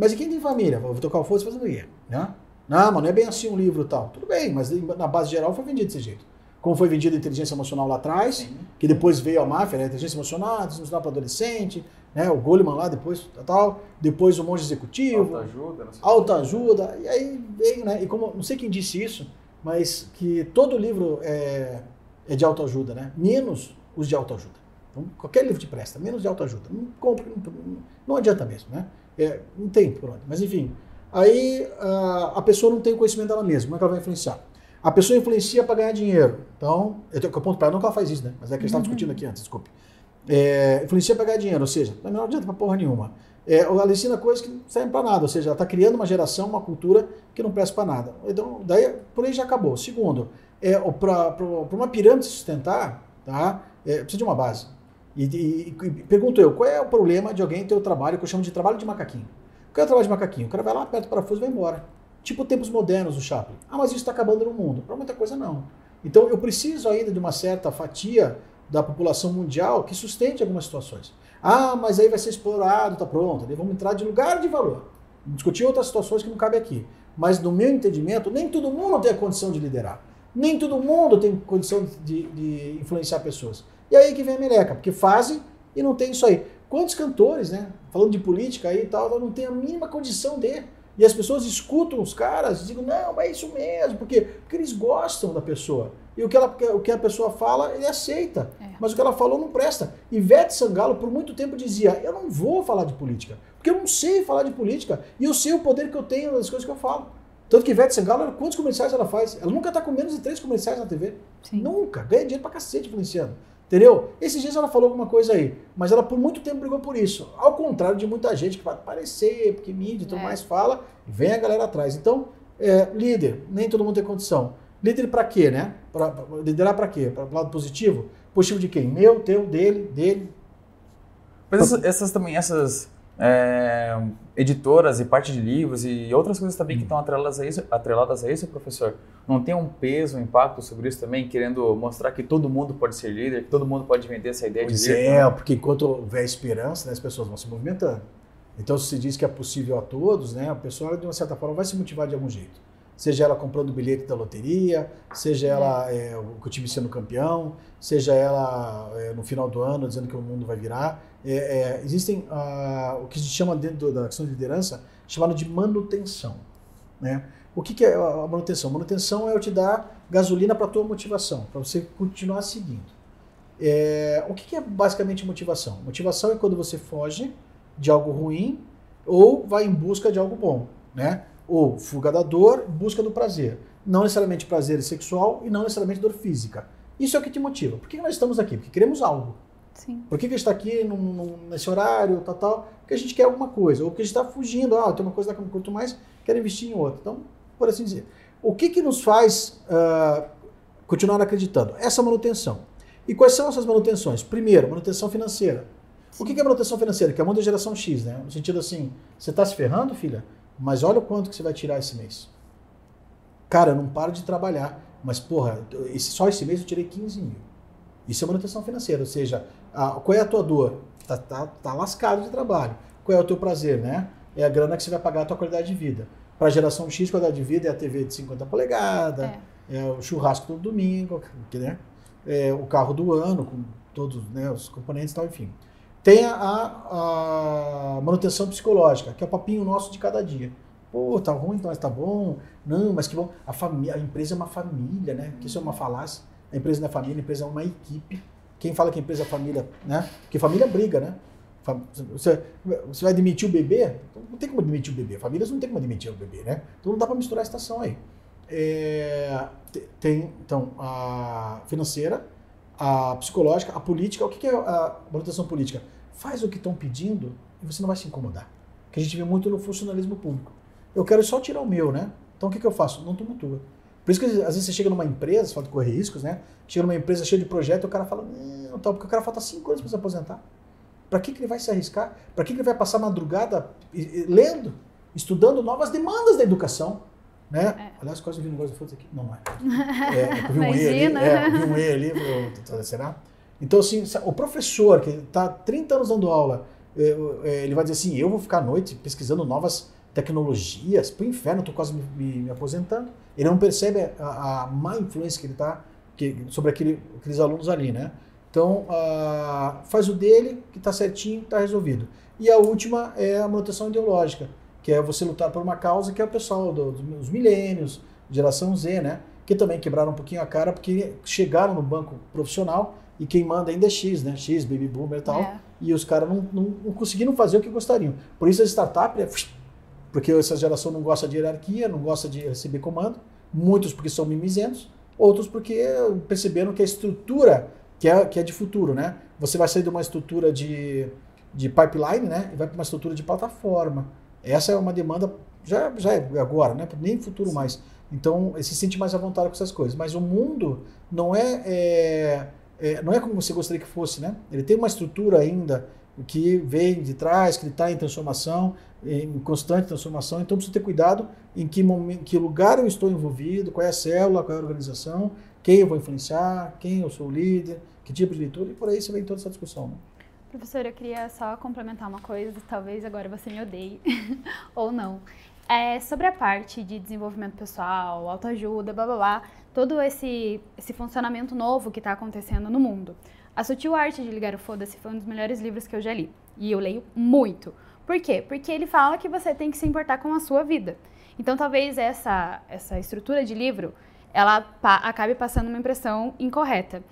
Mas e quem tem família? Vou tocar o foda-se fazendo o quê? Né? Não, mas não é bem assim um livro e tal. Tudo bem, mas na base geral foi vendido desse jeito como foi vendida a inteligência emocional lá atrás, Sim. que depois veio a máfia, né? inteligência emocional, inteligência emocional para adolescente, né? o Goleman lá depois, tal, depois o monge executivo, autoajuda, autoajuda, e aí veio, né? E como, não sei quem disse isso, mas que todo livro é, é de autoajuda, né? Menos os de autoajuda. Então, qualquer livro te presta, menos de autoajuda. Não compra, não, não adianta mesmo, né? É, não tem por onde. Mas enfim, aí a, a pessoa não tem o conhecimento dela mesma, como é que ela vai influenciar? A pessoa influencia para ganhar dinheiro. Então, eu tenho que aponto para ela, não que ela faz isso, né? Mas é que a gente estava uhum. discutindo aqui antes, desculpe. É, influencia para ganhar dinheiro, ou seja, não adianta para porra nenhuma. É, ela ensina coisas que não servem para nada, ou seja, ela está criando uma geração, uma cultura que não presta para nada. Então, daí, por aí já acabou. Segundo, é, para uma pirâmide se sustentar, tá? É, precisa de uma base. E, e, e, pergunto eu, qual é o problema de alguém ter o trabalho que eu chamo de trabalho de macaquinho? Qual é o trabalho de macaquinho? O cara vai lá, aperta o parafuso e vai embora. Tipo tempos modernos do Chaplin. Ah, mas isso está acabando no mundo. Para muita coisa, não. Então, eu preciso ainda de uma certa fatia da população mundial que sustente algumas situações. Ah, mas aí vai ser explorado, tá pronto. Aí vamos entrar de lugar de valor. Discutir outras situações que não cabe aqui. Mas, no meu entendimento, nem todo mundo tem a condição de liderar. Nem todo mundo tem condição de, de influenciar pessoas. E aí que vem a meleca, porque fazem e não tem isso aí. Quantos cantores, né? Falando de política aí e tal, não tem a mínima condição de e as pessoas escutam os caras e dizem, não, é isso mesmo, porque, porque eles gostam da pessoa. E o que, ela, o que a pessoa fala, ele aceita. É. Mas o que ela falou não presta. Ivete Sangalo, por muito tempo, dizia, eu não vou falar de política, porque eu não sei falar de política, e eu sei o poder que eu tenho nas coisas que eu falo. Tanto que Ivete Sangalo, quantos comerciais ela faz? Ela nunca está com menos de três comerciais na TV. Sim. Nunca. Ganha dinheiro pra cacete influenciando. Entendeu? Esses dias ela falou alguma coisa aí, mas ela por muito tempo brigou por isso. Ao contrário de muita gente que vai aparecer, porque mídia e tudo é. mais fala, vem a galera atrás. Então, é, líder, nem todo mundo tem condição. Líder para quê, né? Pra, pra liderar para quê? Para o lado positivo? Positivo de quem? Meu, teu, dele, dele. Mas essas, essas também, essas é, editoras e parte de livros e outras coisas também que estão atreladas a isso, atreladas a isso, professor, não tem um peso, um impacto sobre isso também, querendo mostrar que todo mundo pode ser líder, que todo mundo pode vender essa ideia pois de líder? É, porque enquanto houver esperança, né, as pessoas vão se movimentando. Então, se diz que é possível a todos, né, a pessoa, de uma certa forma, vai se motivar de algum jeito seja ela comprando o bilhete da loteria, seja ela é, o que o time sendo campeão, seja ela é, no final do ano dizendo que o mundo vai virar. É, é existem ah, o que se chama dentro da questão de liderança chamado de manutenção. Né? O que, que é a manutenção? Manutenção é eu te dar gasolina para a tua motivação, para você continuar seguindo. É, o que, que é basicamente motivação? Motivação é quando você foge de algo ruim ou vai em busca de algo bom. Né? Ou fuga da dor, busca do prazer. Não necessariamente prazer sexual e não necessariamente dor física. Isso é o que te motiva. Por que nós estamos aqui? Porque queremos algo. Sim. Por que, que a gente está aqui num, num, nesse horário, tal, tal? Porque a gente quer alguma coisa. Ou porque a gente está fugindo. Ah, tem uma coisa que eu curto mais, quero investir em outra. Então, por assim dizer. O que, que nos faz uh, continuar acreditando? Essa manutenção. E quais são essas manutenções? Primeiro, manutenção financeira. Sim. O que, que é manutenção financeira? Que é a mão da geração X, né? No sentido assim, você está se ferrando, filha? Mas olha o quanto que você vai tirar esse mês. Cara, eu não paro de trabalhar. Mas, porra, esse, só esse mês eu tirei 15 mil. Isso é manutenção financeira. Ou seja, a, qual é a tua dor? Tá, tá, tá lascado de trabalho. Qual é o teu prazer, né? É a grana que você vai pagar a tua qualidade de vida. Para a geração X, qualidade de vida é a TV de 50 polegadas, é, é o churrasco todo domingo, né? é o carro do ano, com todos né, os componentes e tal, enfim. Tem a, a, manutenção psicológica, que é o papinho nosso de cada dia. Pô, tá ruim, mas tá bom. Não, mas que bom. A, família, a empresa é uma família, né? Que isso é uma falácia. A empresa não é família, a empresa é uma equipe. Quem fala que a empresa é família, né? Porque família briga, né? Você, você vai demitir o bebê? Então, não tem como demitir o bebê. Famílias não tem como demitir o bebê, né? Então não dá para misturar a estação aí. É, tem, então, a financeira, a psicológica, a política. O que é a manutenção política? Faz o que estão pedindo e você não vai se incomodar. Que a gente vê muito no funcionalismo público. Eu quero só tirar o meu, né? Então o que, que eu faço? Não tumultua. Por isso que às vezes você chega numa empresa, fala de correr riscos, né? Chega numa empresa cheia de projeto e o cara fala, não, tal, porque o cara falta cinco anos para se aposentar. Para que, que ele vai se arriscar? Para que, que ele vai passar madrugada lendo, estudando novas demandas da educação? Né? É. Aliás, quase vi um negócio de aqui. Não, não é. é eu vi um E ali. É, vi um E ali. Eu, será? Então, assim, o professor que está 30 anos dando aula, é, é, ele vai dizer assim: eu vou ficar à noite pesquisando novas tecnologias, pro inferno, estou quase me, me, me, aposentando. Ele não percebe a, a má influência que ele está sobre aquele, aqueles alunos ali, né? Então, uh, faz o dele, que está certinho, está resolvido. E a última é a manutenção ideológica, que é você lutar por uma causa que é o pessoal do, dos milênios, geração Z, né? Que também quebraram um pouquinho a cara porque chegaram no banco profissional e quem manda ainda é X, né? X, baby boomer e tal. É. E os caras não, não, não, conseguiram fazer o que gostariam. Por isso a startup é. Porque essa geração não gosta de hierarquia, não gosta de receber comando. Muitos porque são mimizentos, outros porque perceberam que a estrutura que é, que é de futuro, né? Você vai sair de uma estrutura de, de pipeline, né? E vai para uma estrutura de plataforma. Essa é uma demanda, já, já é agora, né? Nem futuro mais. Então, se sente mais à vontade com essas coisas. Mas o mundo não é, é, é não é como você gostaria que fosse, né? Ele tem uma estrutura ainda que vem de trás, que ele está em transformação, em constante transformação. Então, precisa ter cuidado em que, momento, que lugar eu estou envolvido, qual é a célula, qual é a organização, quem eu vou influenciar, quem eu sou o líder, que tipo de leitura, e por aí você vem toda essa discussão. Né? Professora, eu queria só complementar uma coisa, talvez agora você me odeie, ou não. É, sobre a parte de desenvolvimento pessoal, autoajuda, blá blá blá, todo esse, esse funcionamento novo que está acontecendo no mundo. A Sutil Arte de Ligar o Foda-se foi um dos melhores livros que eu já li. E eu leio muito. Por quê? Porque ele fala que você tem que se importar com a sua vida. Então, talvez essa, essa estrutura de livro ela pa acabe passando uma impressão incorreta.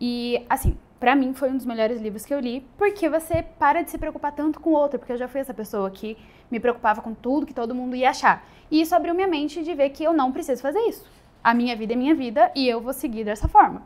E, assim, para mim foi um dos melhores livros que eu li, porque você para de se preocupar tanto com o outro, porque eu já fui essa pessoa que me preocupava com tudo que todo mundo ia achar. E isso abriu minha mente de ver que eu não preciso fazer isso. A minha vida é minha vida e eu vou seguir dessa forma.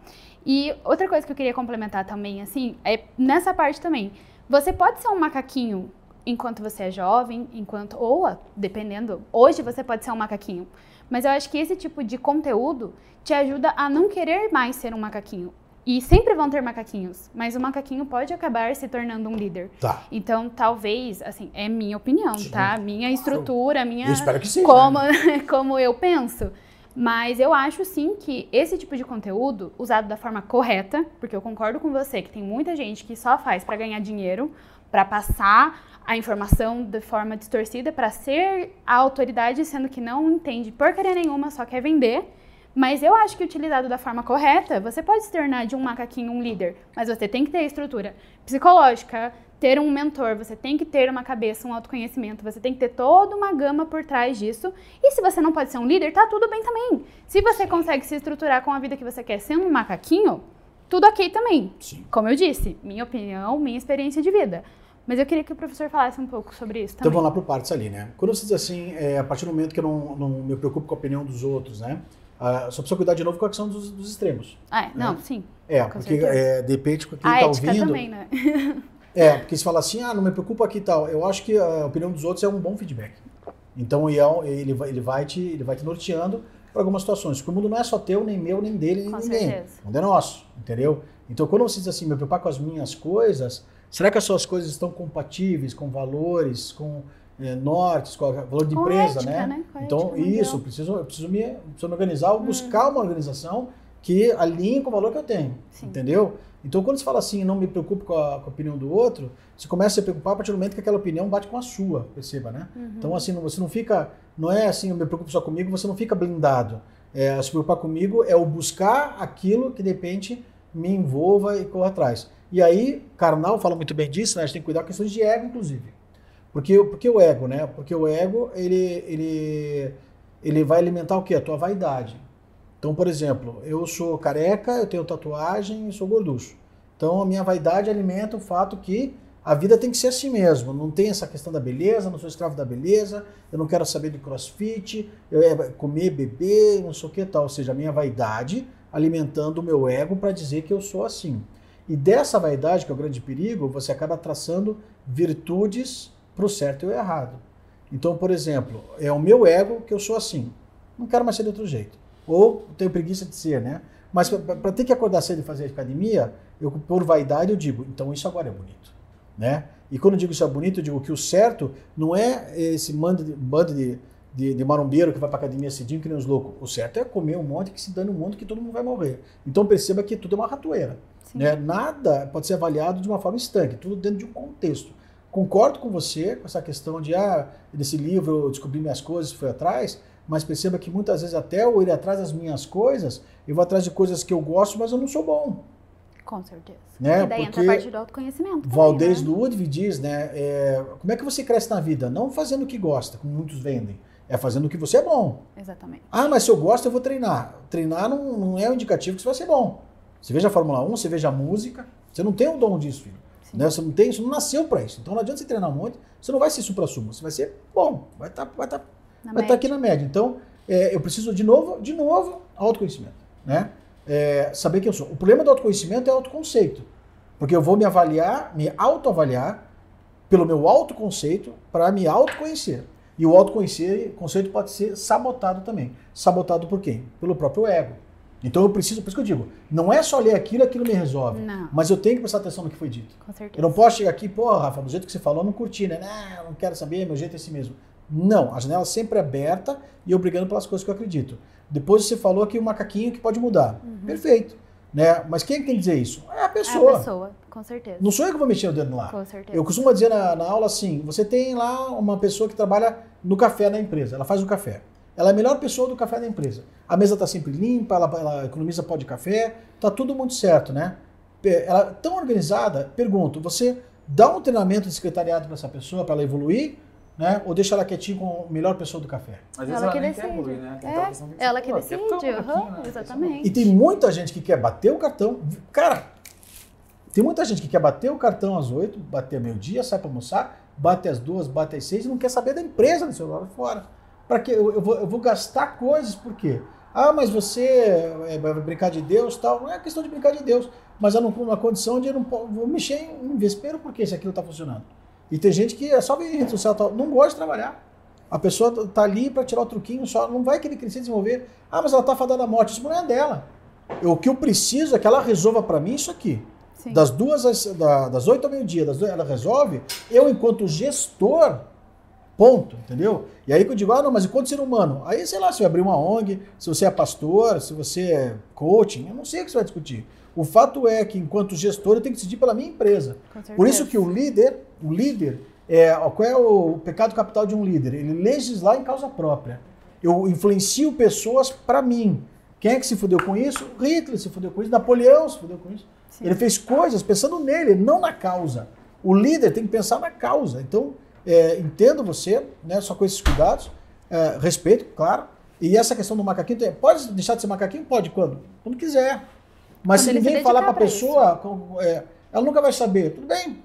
E outra coisa que eu queria complementar também, assim, é nessa parte também. Você pode ser um macaquinho enquanto você é jovem, enquanto ou dependendo, hoje você pode ser um macaquinho. Mas eu acho que esse tipo de conteúdo te ajuda a não querer mais ser um macaquinho. E sempre vão ter macaquinhos, mas o macaquinho pode acabar se tornando um líder. Tá. Então, talvez, assim, é minha opinião, sim. tá? Minha estrutura, minha. Eu espero que sim. Como, né? como eu penso. Mas eu acho sim que esse tipo de conteúdo, usado da forma correta, porque eu concordo com você que tem muita gente que só faz para ganhar dinheiro, para passar a informação de forma distorcida para ser a autoridade, sendo que não entende porcaria nenhuma, só quer vender. Mas eu acho que utilizado da forma correta, você pode se tornar de um macaquinho um líder, mas você tem que ter estrutura psicológica, ter um mentor, você tem que ter uma cabeça, um autoconhecimento, você tem que ter toda uma gama por trás disso. E se você não pode ser um líder, tá tudo bem também. Se você consegue se estruturar com a vida que você quer sendo um macaquinho, tudo ok também. Sim. Como eu disse, minha opinião, minha experiência de vida. Mas eu queria que o professor falasse um pouco sobre isso também. Então vamos lá para o partes ali, né? Quando você diz assim, é, a partir do momento que eu não, não me preocupo com a opinião dos outros, né? Uh, só precisa cuidar de novo com a questão dos, dos extremos. Ah, é, né? não, sim. É, porque é, de repente quem está ouvindo. também, né? é, porque se fala assim, ah, não me preocupa aqui e tal. Eu acho que a opinião dos outros é um bom feedback. Então ele vai, ele vai, te, ele vai te norteando para algumas situações. Porque o mundo não é só teu, nem meu, nem dele, nem com ninguém. Certeza. O mundo é nosso, entendeu? Então quando você diz assim, me preocupar com as minhas coisas Será que as suas coisas estão compatíveis com valores, com é, nortes, o valor de com empresa, ética, né? né? então, isso, eu preciso, eu preciso, me, preciso me organizar, hum. buscar uma organização que alinhe com o valor que eu tenho, Sim. entendeu? Então, quando você fala assim, não me preocupo com a, com a, opinião do outro, você começa a se preocupar a partir do momento que aquela opinião bate com a sua, perceba, né? Uhum. Então, assim, você não fica, não é assim, eu me preocupo só comigo, você não fica blindado. É, se preocupar comigo é o buscar aquilo que, de repente, me envolva e corra atrás. E aí, Karnal fala muito bem disso, né? A gente tem que cuidar com questões de ego, inclusive. Porque, porque o ego, né? Porque o ego, ele, ele, ele vai alimentar o quê? A tua vaidade. Então, por exemplo, eu sou careca, eu tenho tatuagem e sou gorducho. Então, a minha vaidade alimenta o fato que a vida tem que ser assim mesmo. Não tem essa questão da beleza, não sou escravo da beleza, eu não quero saber de crossfit, eu é comer, beber, não sei o que tal. Ou seja, a minha vaidade alimentando o meu ego para dizer que eu sou assim. E dessa vaidade, que é o grande perigo, você acaba traçando virtudes para o certo e o errado. Então, por exemplo, é o meu ego que eu sou assim. Não quero mais ser de outro jeito. ou tenho preguiça de ser, né? Mas para ter que acordar cedo e fazer academia, eu, por vaidade eu digo, então isso agora é bonito, né? E quando eu digo isso é bonito, eu digo que o certo não é esse bando de, bando de, de, de marombeiro que vai para academia cedinho que nem os loucos. O certo é comer um monte que se dane um monte que todo mundo vai morrer. Então perceba que tudo é uma ratoeira. Né? Nada pode ser avaliado de uma forma estanque, tudo dentro de um contexto. Concordo com você com essa questão de, ah, nesse livro eu descobri minhas coisas, fui atrás, mas perceba que muitas vezes até eu ir atrás das minhas coisas, eu vou atrás de coisas que eu gosto, mas eu não sou bom. Com certeza. Né? E daí Porque entra a parte do autoconhecimento. também, Valdez né? Ludwig diz, né? é, como é que você cresce na vida? Não fazendo o que gosta, como muitos vendem. É fazendo o que você é bom. Exatamente. Ah, mas se eu gosto, eu vou treinar. Treinar não, não é um indicativo que você vai ser bom. Você veja a Fórmula 1, você veja a música. Você não tem o dom disso, filho. Né? Você não tem, você não nasceu para isso. Então não adianta você treinar muito, você não vai ser supra-sumo. Você vai ser bom. Vai estar vai tá, Na vai tá aqui na média. Então, é, eu preciso de novo, de novo, autoconhecimento. Né? É, saber quem eu sou. O problema do autoconhecimento é autoconceito. Porque eu vou me avaliar, me autoavaliar pelo meu autoconceito para me autoconhecer. E o autoconhecer, conceito pode ser sabotado também. Sabotado por quem? Pelo próprio ego. Então eu preciso, por isso que eu digo, não é só ler aquilo, aquilo me resolve. Não. Mas eu tenho que prestar atenção no que foi dito. Com certeza. Eu não posso chegar aqui, pô, Rafa, do jeito que você falou, eu não curti, né? Não, não quero saber, meu jeito é esse mesmo. Não, a janela sempre é aberta e eu brigando pelas coisas que eu acredito. Depois você falou aqui o macaquinho que pode mudar. Perfeito. Né? Mas quem é que tem que dizer isso? É a Uhum. É a pessoa. pessoa, com certeza. Não sou eu que vou mexer o dedo lá. Com certeza. Eu costumo dizer na, na aula assim: você tem lá uma pessoa que trabalha no café da empresa, ela faz o café. Ela é a melhor pessoa do café da empresa. A mesa está sempre limpa, ela, ela economiza pó de café, tá tudo muito certo, né? Ela é tão organizada, pergunto, você dá um treinamento de secretariado para essa pessoa, para ela evoluir, né? Ou deixa ela quietinha com a melhor pessoa do café? Às vezes Ela ela, que decide. quer evoluir, né? É, aquela questão ela que decide, um pouquinho, né? exatamente. E tem muita gente que quer bater o cartão. Cara, tem muita gente que quer bater o cartão às 8, bater meio-dia, sai para almoçar, bate às duas, bate às seis e não quer saber da empresa do celular fora. Para que eu, eu vou, eu vou gastar coisas por quê? Ah, mas você é, vai brincar de Deus tal. Não é questão de brincar de Deus, mas eu não numa condição de eu não vou mexer em vespeiro porque se aquilo está funcionando. E tem gente que é só ver em rede social tal, não gosta de trabalhar. A pessoa tá ali para tirar o truquinho só, não vai querer crescer e desenvolver. Ah, mas ela tá fadada à morte. Isso não é dela. Eu- o que eu preciso é que ela resolva para mim isso aqui. Sim. Das duas às, da- das oito ao meio-dia, ela resolve. Eu, enquanto gestor, ponto, entendeu? E aí que eu digo, ah, não, mas enquanto ser humano, aí sei lá, se vai abrir uma ONG, se você é pastor, se você é coaching, eu não sei o que você vai discutir. O fato é que, enquanto gestor, eu tenho que decidir pela minha empresa. Por isso que o líder, o líder, é, qual é o pecado capital de um líder? Ele legislar em causa própria. Eu influencio pessoas para mim. Quem é que se fudeu com isso? Hitler se fudeu com isso, Napoleão se fudeu com isso. Sim. Ele fez coisas pensando nele, não na causa. O líder tem que pensar na causa. Então, é, entendo você, né, só com esses cuidados, é, respeito, claro. E essa questão do macaquinho, pode deixar de ser macaquinho? Pode, quando? Quando quiser. Mas Quando se ninguém falar para a pessoa, é, ela nunca vai saber. Tudo bem.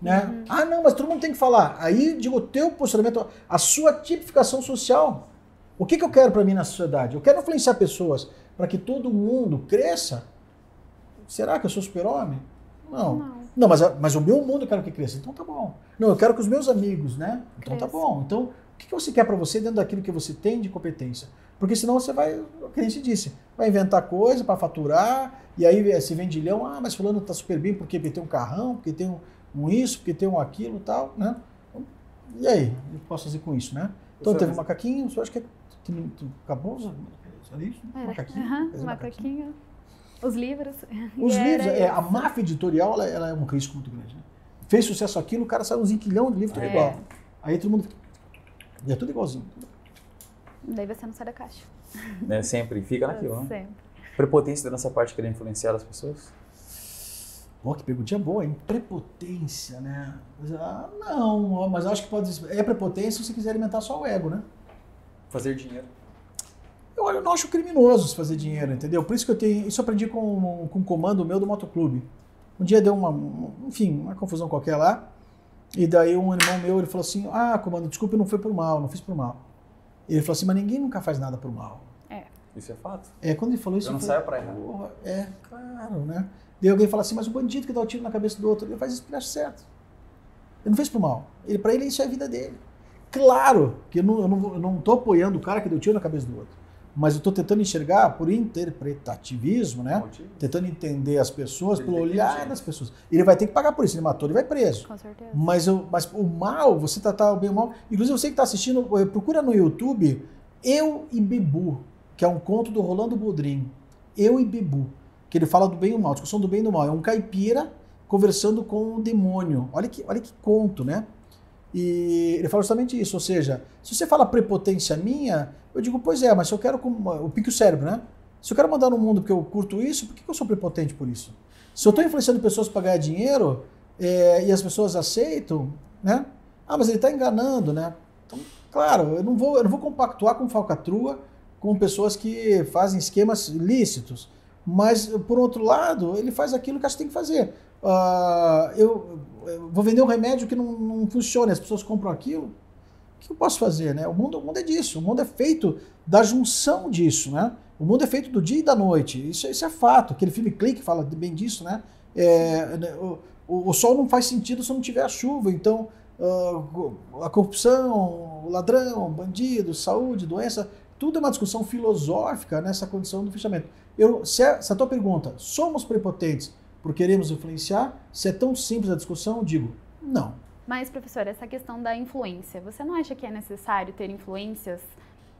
Né? Uhum. Ah, não, mas todo mundo tem que falar. Aí, digo, o teu posicionamento, a sua tipificação social. O que, que eu quero para mim na sociedade? Eu quero influenciar pessoas para que todo mundo cresça. Será que eu sou super-homem? Não. Não. Não, mas, mas o meu mundo eu quero que cresça. Então tá bom. Não, eu quero que os meus amigos, né? Então tá bom. Então, o que, que você quer para você dentro daquilo que você tem de competência? Porque senão você vai, o que a gente disse, vai inventar coisa para faturar, e aí esse vendilhão, ah, mas fulano tá super bem porque tem um carrão, porque tem um, um isso, porque tem um aquilo e tal, né? E aí, o que eu posso fazer com isso, né? Então teve um macaquinho, você acha que tu- tu- acabou? Era isso? Era. Macaquinho? Aham, Fez um macaquinho. Os livros. Os E livros, é, a máfia editorial, ela, ela é um risco muito grande. Né? Fez sucesso aquilo, o cara saiu um zinquilhão de livro, tudo É. igual. Aí todo mundo. E é tudo igualzinho. Daí você não sai da caixa. Né, sempre fica naquilo, né? Sempre. Prepotência da nossa parte querer influenciar as pessoas? Pô, que perguntinha boa, hein? Prepotência, né? Mas, ah, não, mas eu acho que pode. É prepotência se você quiser alimentar só o ego, né? Fazer dinheiro. Eu, olha, eu não acho criminoso se fazer dinheiro, entendeu? Por isso que eu tenho. Isso eu aprendi com, com um comando meu do motoclube. Um dia deu uma, um- enfim, uma confusão qualquer lá. E daí um irmão meu, ele falou assim, ah, comando, desculpe, não foi por mal, não fiz por mal. Ele falou assim, mas ninguém nunca faz nada por mal. Isso é fato. É, quando ele falou isso... Eu não falei, saio pra errar. "Porra, É, claro, né? Daí alguém fala assim, mas o bandido que dá o tiro na cabeça do outro, ele faz isso porque acha certo. Ele não fez por mal. Ele, pra ele, isso é a vida dele. Claro que eu não, eu não, eu não tô apoiando o cara que deu tiro na cabeça do outro. Mas eu estou tentando enxergar por interpretativismo, né? Motivo. Tentando entender as pessoas pelo olhar das pessoas. Ele vai ter que pagar por isso, ele matou, ele vai preso. Com certeza. Mas, eu, mas o mal, você tratar o bem e o mal. Inclusive, você que está assistindo, eh, procura no YouTube Eu e Bebu, que é um conto do Rolando Boldrin. Eu e Bebu, que ele fala do bem e do mal, discussão do bem e do mal. É um caipira conversando com um demônio. Olha que, olha que conto, né? E ele fala justamente isso, ou seja, se você fala prepotência minha, eu digo, pois é, mas se eu quero, eu pique o cérebro, né? Se eu quero mandar no mundo porque eu curto isso, por que eu sou prepotente por isso? Se eu estou influenciando pessoas para ganhar dinheiro é, e as pessoas aceitam, né? Ah, mas ele está enganando, né? Então, claro, eu não vou, eu não vou compactuar com falcatrua, com pessoas que fazem esquemas ilícitos. Mas, por outro lado, ele faz aquilo que acho que tem que fazer. Eu, eu vou vender um remédio que não, não funciona, as pessoas compram aquilo. O que eu posso fazer, né? O mundo, o mundo é disso. O mundo é feito da junção disso, né? O mundo é feito do dia e da noite. Isso, isso é fato. Aquele filme Clique fala bem disso, né? É, né, o, o, sol não faz sentido se não tiver a chuva. Então, ah, a corrupção, o ladrão, bandido, saúde, doença, tudo é uma discussão filosófica nessa condição do fechamento. Eu, se, a, se a tua pergunta, somos prepotentes por queremos influenciar? Se é tão simples a discussão, digo, não. Mas, professor, essa questão da influência, você não acha que é necessário ter influências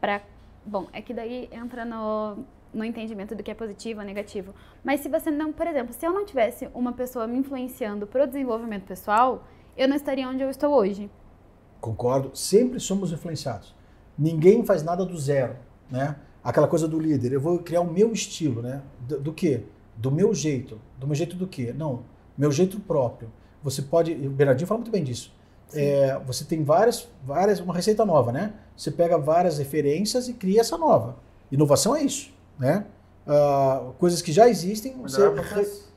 para. Bom, é que daí entra no, no entendimento do que é positivo ou negativo. Mas se você não, por exemplo, se eu não tivesse uma pessoa me influenciando para o desenvolvimento pessoal, eu não estaria onde eu estou hoje. Concordo, sempre somos influenciados. Ninguém faz nada do zero, né? Aquela coisa do líder, eu vou criar o meu estilo, né? Do, do quê? Do meu jeito. Do meu jeito do quê? Não, meu jeito próprio. Você pode, o Bernardinho fala muito bem disso. É, você tem várias, várias, uma receita nova, né? Você pega várias referências e cria essa nova. Inovação é isso, né? Ah, coisas que já existem, você Melhorar o processo.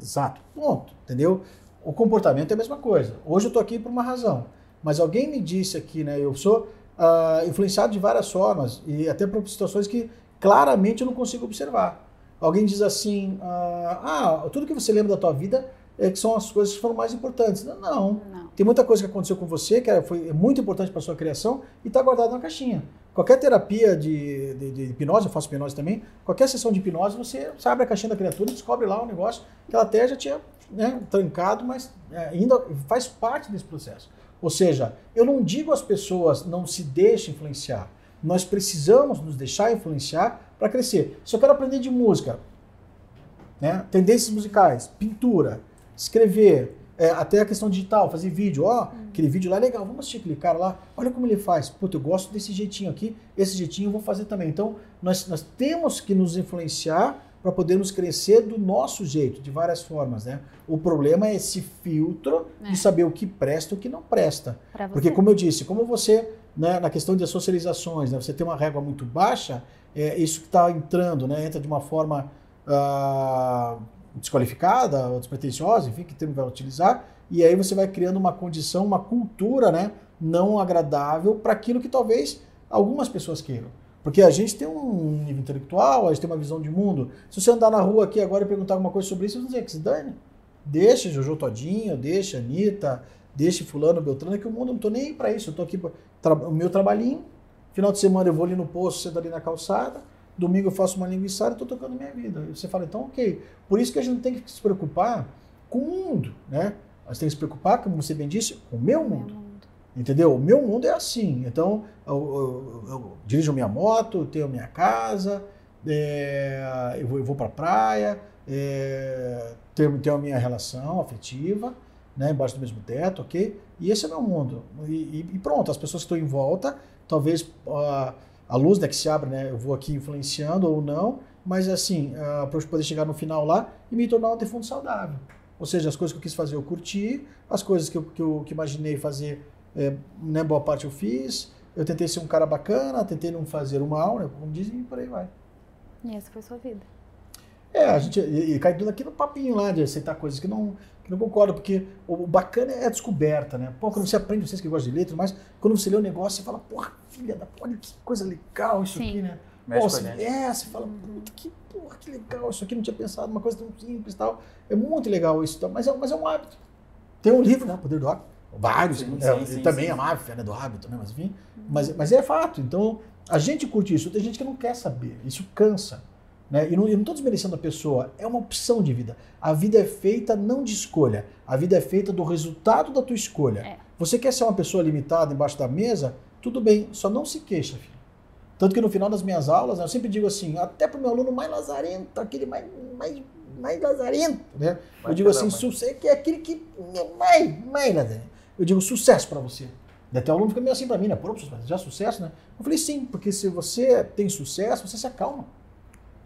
Exato. Ponto. Entendeu? O comportamento é a mesma coisa. Hoje eu estou aqui por uma razão. Mas alguém me disse aqui, né? Eu sou ah, influenciado de várias formas e até por situações que claramente eu não consigo observar. Alguém diz assim: ah, ah, tudo que você lembra da tua vida é que são as coisas que foram mais importantes. Não, não. Não. Tem muita coisa que aconteceu com você que era- foi muito importante para sua criação e está guardada na caixinha. Qualquer terapia de, de- de hipnose, eu faço hipnose também, qualquer sessão de hipnose, você, você abre a caixinha da criatura e descobre lá um negócio que ela até já tinha né, trancado, mas é, ainda faz parte desse processo. Ou seja, eu não digo às pessoas não se deixem influenciar. Nós precisamos nos deixar influenciar para crescer. Se eu quero aprender de música, né? Tendências musicais, pintura, escrever, é, até a questão digital, fazer vídeo. Ó, aquele vídeo lá é legal, vamos assistir aquele cara lá. Olha como ele faz. Puta, eu gosto desse jeitinho aqui, esse jeitinho eu vou fazer também. Então, nós, nós temos que nos influenciar para podermos crescer do nosso jeito, de várias formas, né? O problema é esse filtro É. de saber o que presta e o que não presta. Porque, como eu disse, como você, né, na questão de socializações, né, você tem uma régua muito baixa, é, isso que está entrando, né, entra de uma forma ah, desqualificada despretensiosa, enfim, que termo vai utilizar, e aí você vai criando uma condição, uma cultura né, não agradável para aquilo que talvez algumas pessoas queiram. Porque a gente tem um nível intelectual, a gente tem uma visão de mundo. Se você andar na rua aqui agora e perguntar alguma coisa sobre isso, você vai dizer que se dane. Deixa Jojo Todinho, deixa Anitta, deixa fulano, Beltrano, que o mundo não tô nem aí isso. Eu tô aqui o meu trabalhinho. Final de semana eu vou ali no posto, sento ali na calçada. Domingo eu faço uma linguiçada e tô tocando minha vida. E você fala, então, ok. Por isso que a gente tem que se preocupar com o mundo, né? Nós temos que se preocupar, como você bem disse, com o meu mundo. Entendeu? O meu mundo é assim. Então, eu, eu- eu dirijo minha moto, tenho minha casa, é, eu vou, eu vou para a praia, é, tenho, tenho a minha relação afetiva, né, embaixo do mesmo teto, ok? E esse é o meu mundo. E, e- e pronto, as pessoas que estão em volta, talvez a, a luz né, que se abre, né, eu vou aqui influenciando ou não, mas assim, para eu poder chegar no final lá e me tornar um defunto saudável. Ou seja, as coisas que eu quis fazer eu curti, as coisas que eu, que eu que imaginei fazer é, né, boa parte eu fiz. Eu tentei ser um cara bacana, tentei não fazer o mal, né, como dizem, e por aí vai. E essa foi sua vida. É, a gente e, e cai tudo aqui no papinho lá de aceitar coisas que não, não concordo, porque o, bacana é a descoberta, né? Pô, quando você aprende, vocês que gostam de letras, mas quando você lê o negócio, você fala, porra, filha da olha que coisa legal isso Sim. aqui, né? Mexe Pô, com a você, gente. é, você fala, puta, que porra, que legal, isso aqui não tinha pensado, uma coisa tão simples e tal. É muito legal isso, tal, mas é, mas é um hábito. Tem um livro, né? O Poder do Hábito. Vários, Sim, é, sim, sim, também sim. a máfia né, do hábito, né? Mas enfim. Mas, mas é fato. Então, A gente curte isso, tem gente que não quer saber, isso cansa. Né? E não estou desmerecendo a pessoa, é uma opção de vida. A vida é feita não de escolha, a vida é feita do resultado da tua escolha. É. Você quer ser uma pessoa limitada embaixo da mesa? Tudo bem, só não se queixa, filho. Tanto que no final das minhas aulas, né, eu sempre digo assim, até para o meu aluno mais lazarento, aquele mais, mais, mais lazarento, né? Mais eu digo assim, sucesso, que é aquele que é mais, mais lazarento. Eu digo sucesso para você. Até o aluno fica meio assim para mim, né? Pô, já sucesso, né? Eu falei sim, porque se você tem sucesso, você se acalma.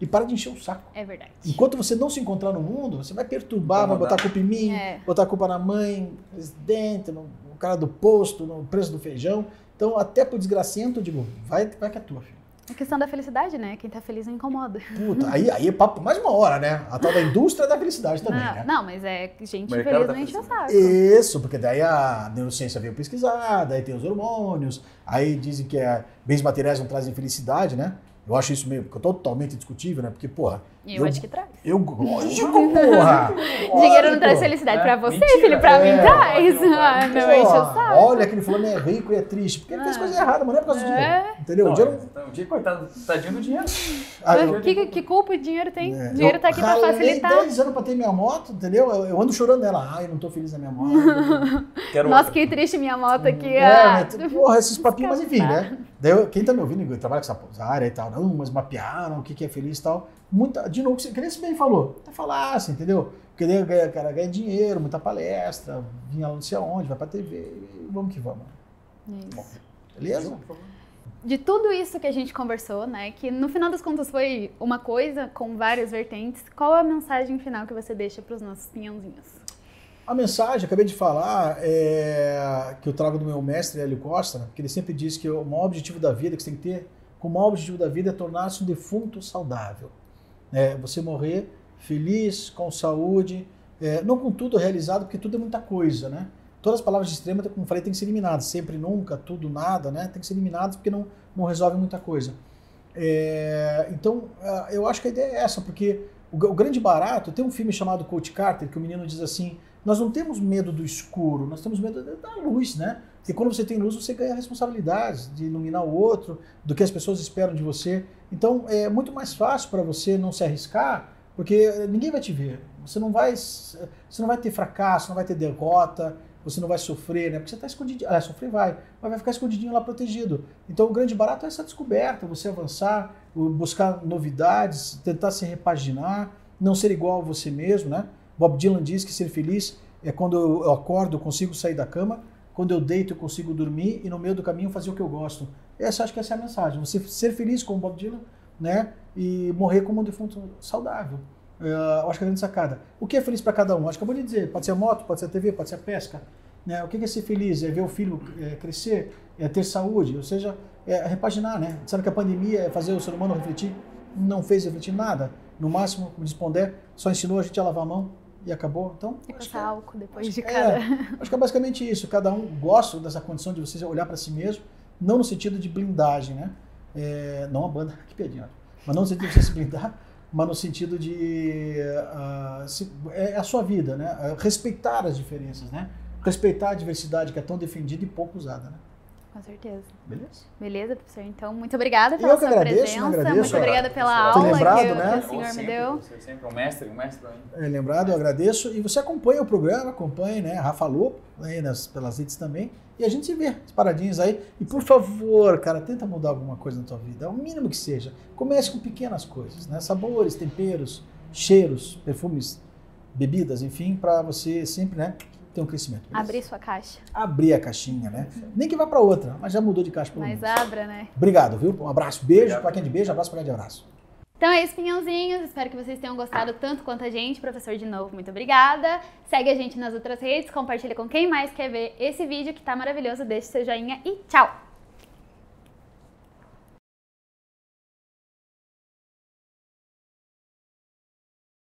E para de encher o saco. É verdade. Enquanto você não se encontrar no mundo, você vai perturbar, vai botar a culpa em mim, É. botar a culpa na mãe, no presidente, no, no cara do posto, no preço do feijão. Então, até pro desgracento, eu digo, vai, vai que é tua, filho. A questão da felicidade, né? Quem tá feliz não incomoda. Puta, aí, aí é papo mais uma hora, né? A tal da indústria da felicidade também, não, né? não, mas é gente Mercado feliz não enche o saco. Isso, porque daí a neurociência veio pesquisar, daí tem os hormônios, aí dizem que é, bens materiais não trazem felicidade, né? Eu acho isso meio totalmente discutível, né? Porque, porra, E eu, acho que traz. eu, lógico, porra! Dinheiro não traz felicidade É, pra você, mentira. filho, pra É. mim traz. Não, não Ah, não enche o saco. Olha, aquele fulano é rico e é triste, porque ele fez Ah. coisa errada, mas não é por causa do É. dinheiro. Entendeu? Não, o dinheiro então, o dia, coitado, tadinho do dinheiro. Ah, eu- que, que culpa o dinheiro tem? é, O dinheiro eu tá aqui pra facilitar. 10 anos pra ter minha moto, entendeu? Eu, eu ando chorando nela. Ai, não tô feliz na minha moto. Quero Nossa, outra. que triste minha moto aqui. É, ah. mas, porra, esses papinhos, mas enfim, né? Daí, eu- quem tá me ouvindo, eu trabalho com essa- essa área e tal, não, mas mapearam o que, que é feliz e tal. Muita, de novo, que nem você bem falou, é falasse, entendeu? Porque daí o cara- cara ganha dinheiro, muita palestra, vinha lá não sei aonde, vai pra TV, e vamos que vamos. Isso. Beleza? De tudo isso que a gente conversou, né? Que no final das contas foi uma coisa com várias vertentes. Qual é a mensagem final que você deixa pros nossos pinhãozinhos? A mensagem, acabei de falar, é, que eu trago do meu mestre, Hélio Costa, que ele sempre diz que o maior objetivo da vida que você tem que ter, o maior objetivo da vida é tornar-se um defunto saudável. É, você morrer feliz, com saúde, é, não com tudo realizado, porque tudo é muita coisa, né? Todas as palavras de extrema, como falei, tem que ser eliminadas. Sempre, nunca, tudo, nada, né? Tem que ser eliminadas porque não, não resolve muita coisa. É, então, eu acho que a ideia é essa, porque o, o grande barato, tem um filme chamado Coach Carter, que o menino diz assim, nós não temos medo do escuro, nós temos medo da luz, né? Porque quando você tem luz, você ganha responsabilidades de iluminar o outro, do que as pessoas esperam de você. Então, é muito mais fácil para você não se arriscar, porque ninguém vai te ver. Você não vai, você não vai ter fracasso, não vai ter derrota, você não vai sofrer, né? Porque você está escondidinho. Ah, sofrer vai, mas vai ficar escondidinho lá protegido. Então, o grande barato é essa descoberta, você avançar, buscar novidades, tentar se repaginar, não ser igual a você mesmo, né? Bob Dylan diz que ser feliz é quando eu acordo, consigo sair da cama, quando eu deito, eu consigo dormir e no meio do caminho fazer o que eu gosto. Essa acho que essa é a mensagem. Você ser feliz como Bob Dylan, né? E morrer como um defunto saudável. Eu acho que é grande sacada. O que é feliz para cada um? Acho que acabou de dizer. Pode ser a moto, pode ser a TV, pode ser a pesca. Né? O que é ser feliz? É ver o filho é, crescer, é ter saúde, ou seja, é repaginar, né? Sabe que a pandemia é fazer o ser humano refletir? Não fez refletir nada. No máximo, como diz só ensinou a gente a lavar a mão e acabou. Então, E acho que passar é- álcool depois acho de que cada. é, acho que é basicamente isso. Cada um gosta dessa condição de você olhar para si mesmo, não no sentido de blindagem, né? É, não a banda, que piadinha. Mas não no sentido de você se blindar, mas no sentido de ah, se- é a sua vida, né? Respeitar as diferenças, né? Respeitar a diversidade que é tão defendida e pouco usada, né? Com certeza. Beleza? Beleza, professor? Então, muito obrigada pela sua agradeço, presença. agradeço. Muito obrigada pela aula lembrado, que, né? que o senhor me sempre, deu. Você sempre é um mestre, um mestre. É, lembrado, eu agradeço. E você acompanha o programa, acompanha, né? Rafa Lopo, aí nas, pelas redes também. E a gente se vê, as paradinhas aí. E por favor, cara, tenta mudar alguma coisa na tua vida. É o mínimo que seja. Comece com pequenas coisas, né? Sabores, temperos, cheiros, perfumes, bebidas, enfim, para você sempre, né? Ter um crescimento. beleza? Abrir sua caixa. Abrir a caixinha, né? Nem que vá para outra, mas já mudou de caixa pelo Mas menos. abra, né? Obrigado, viu? Um abraço, beijo para quem é de beijo, abraço para quem é de abraço. Então é isso, pinhãozinhos. Espero que vocês tenham gostado tanto quanto a gente. Professor, de novo, muito obrigada. Segue a gente nas outras redes, compartilha com quem mais quer ver esse vídeo que tá maravilhoso. Deixe seu joinha e tchau!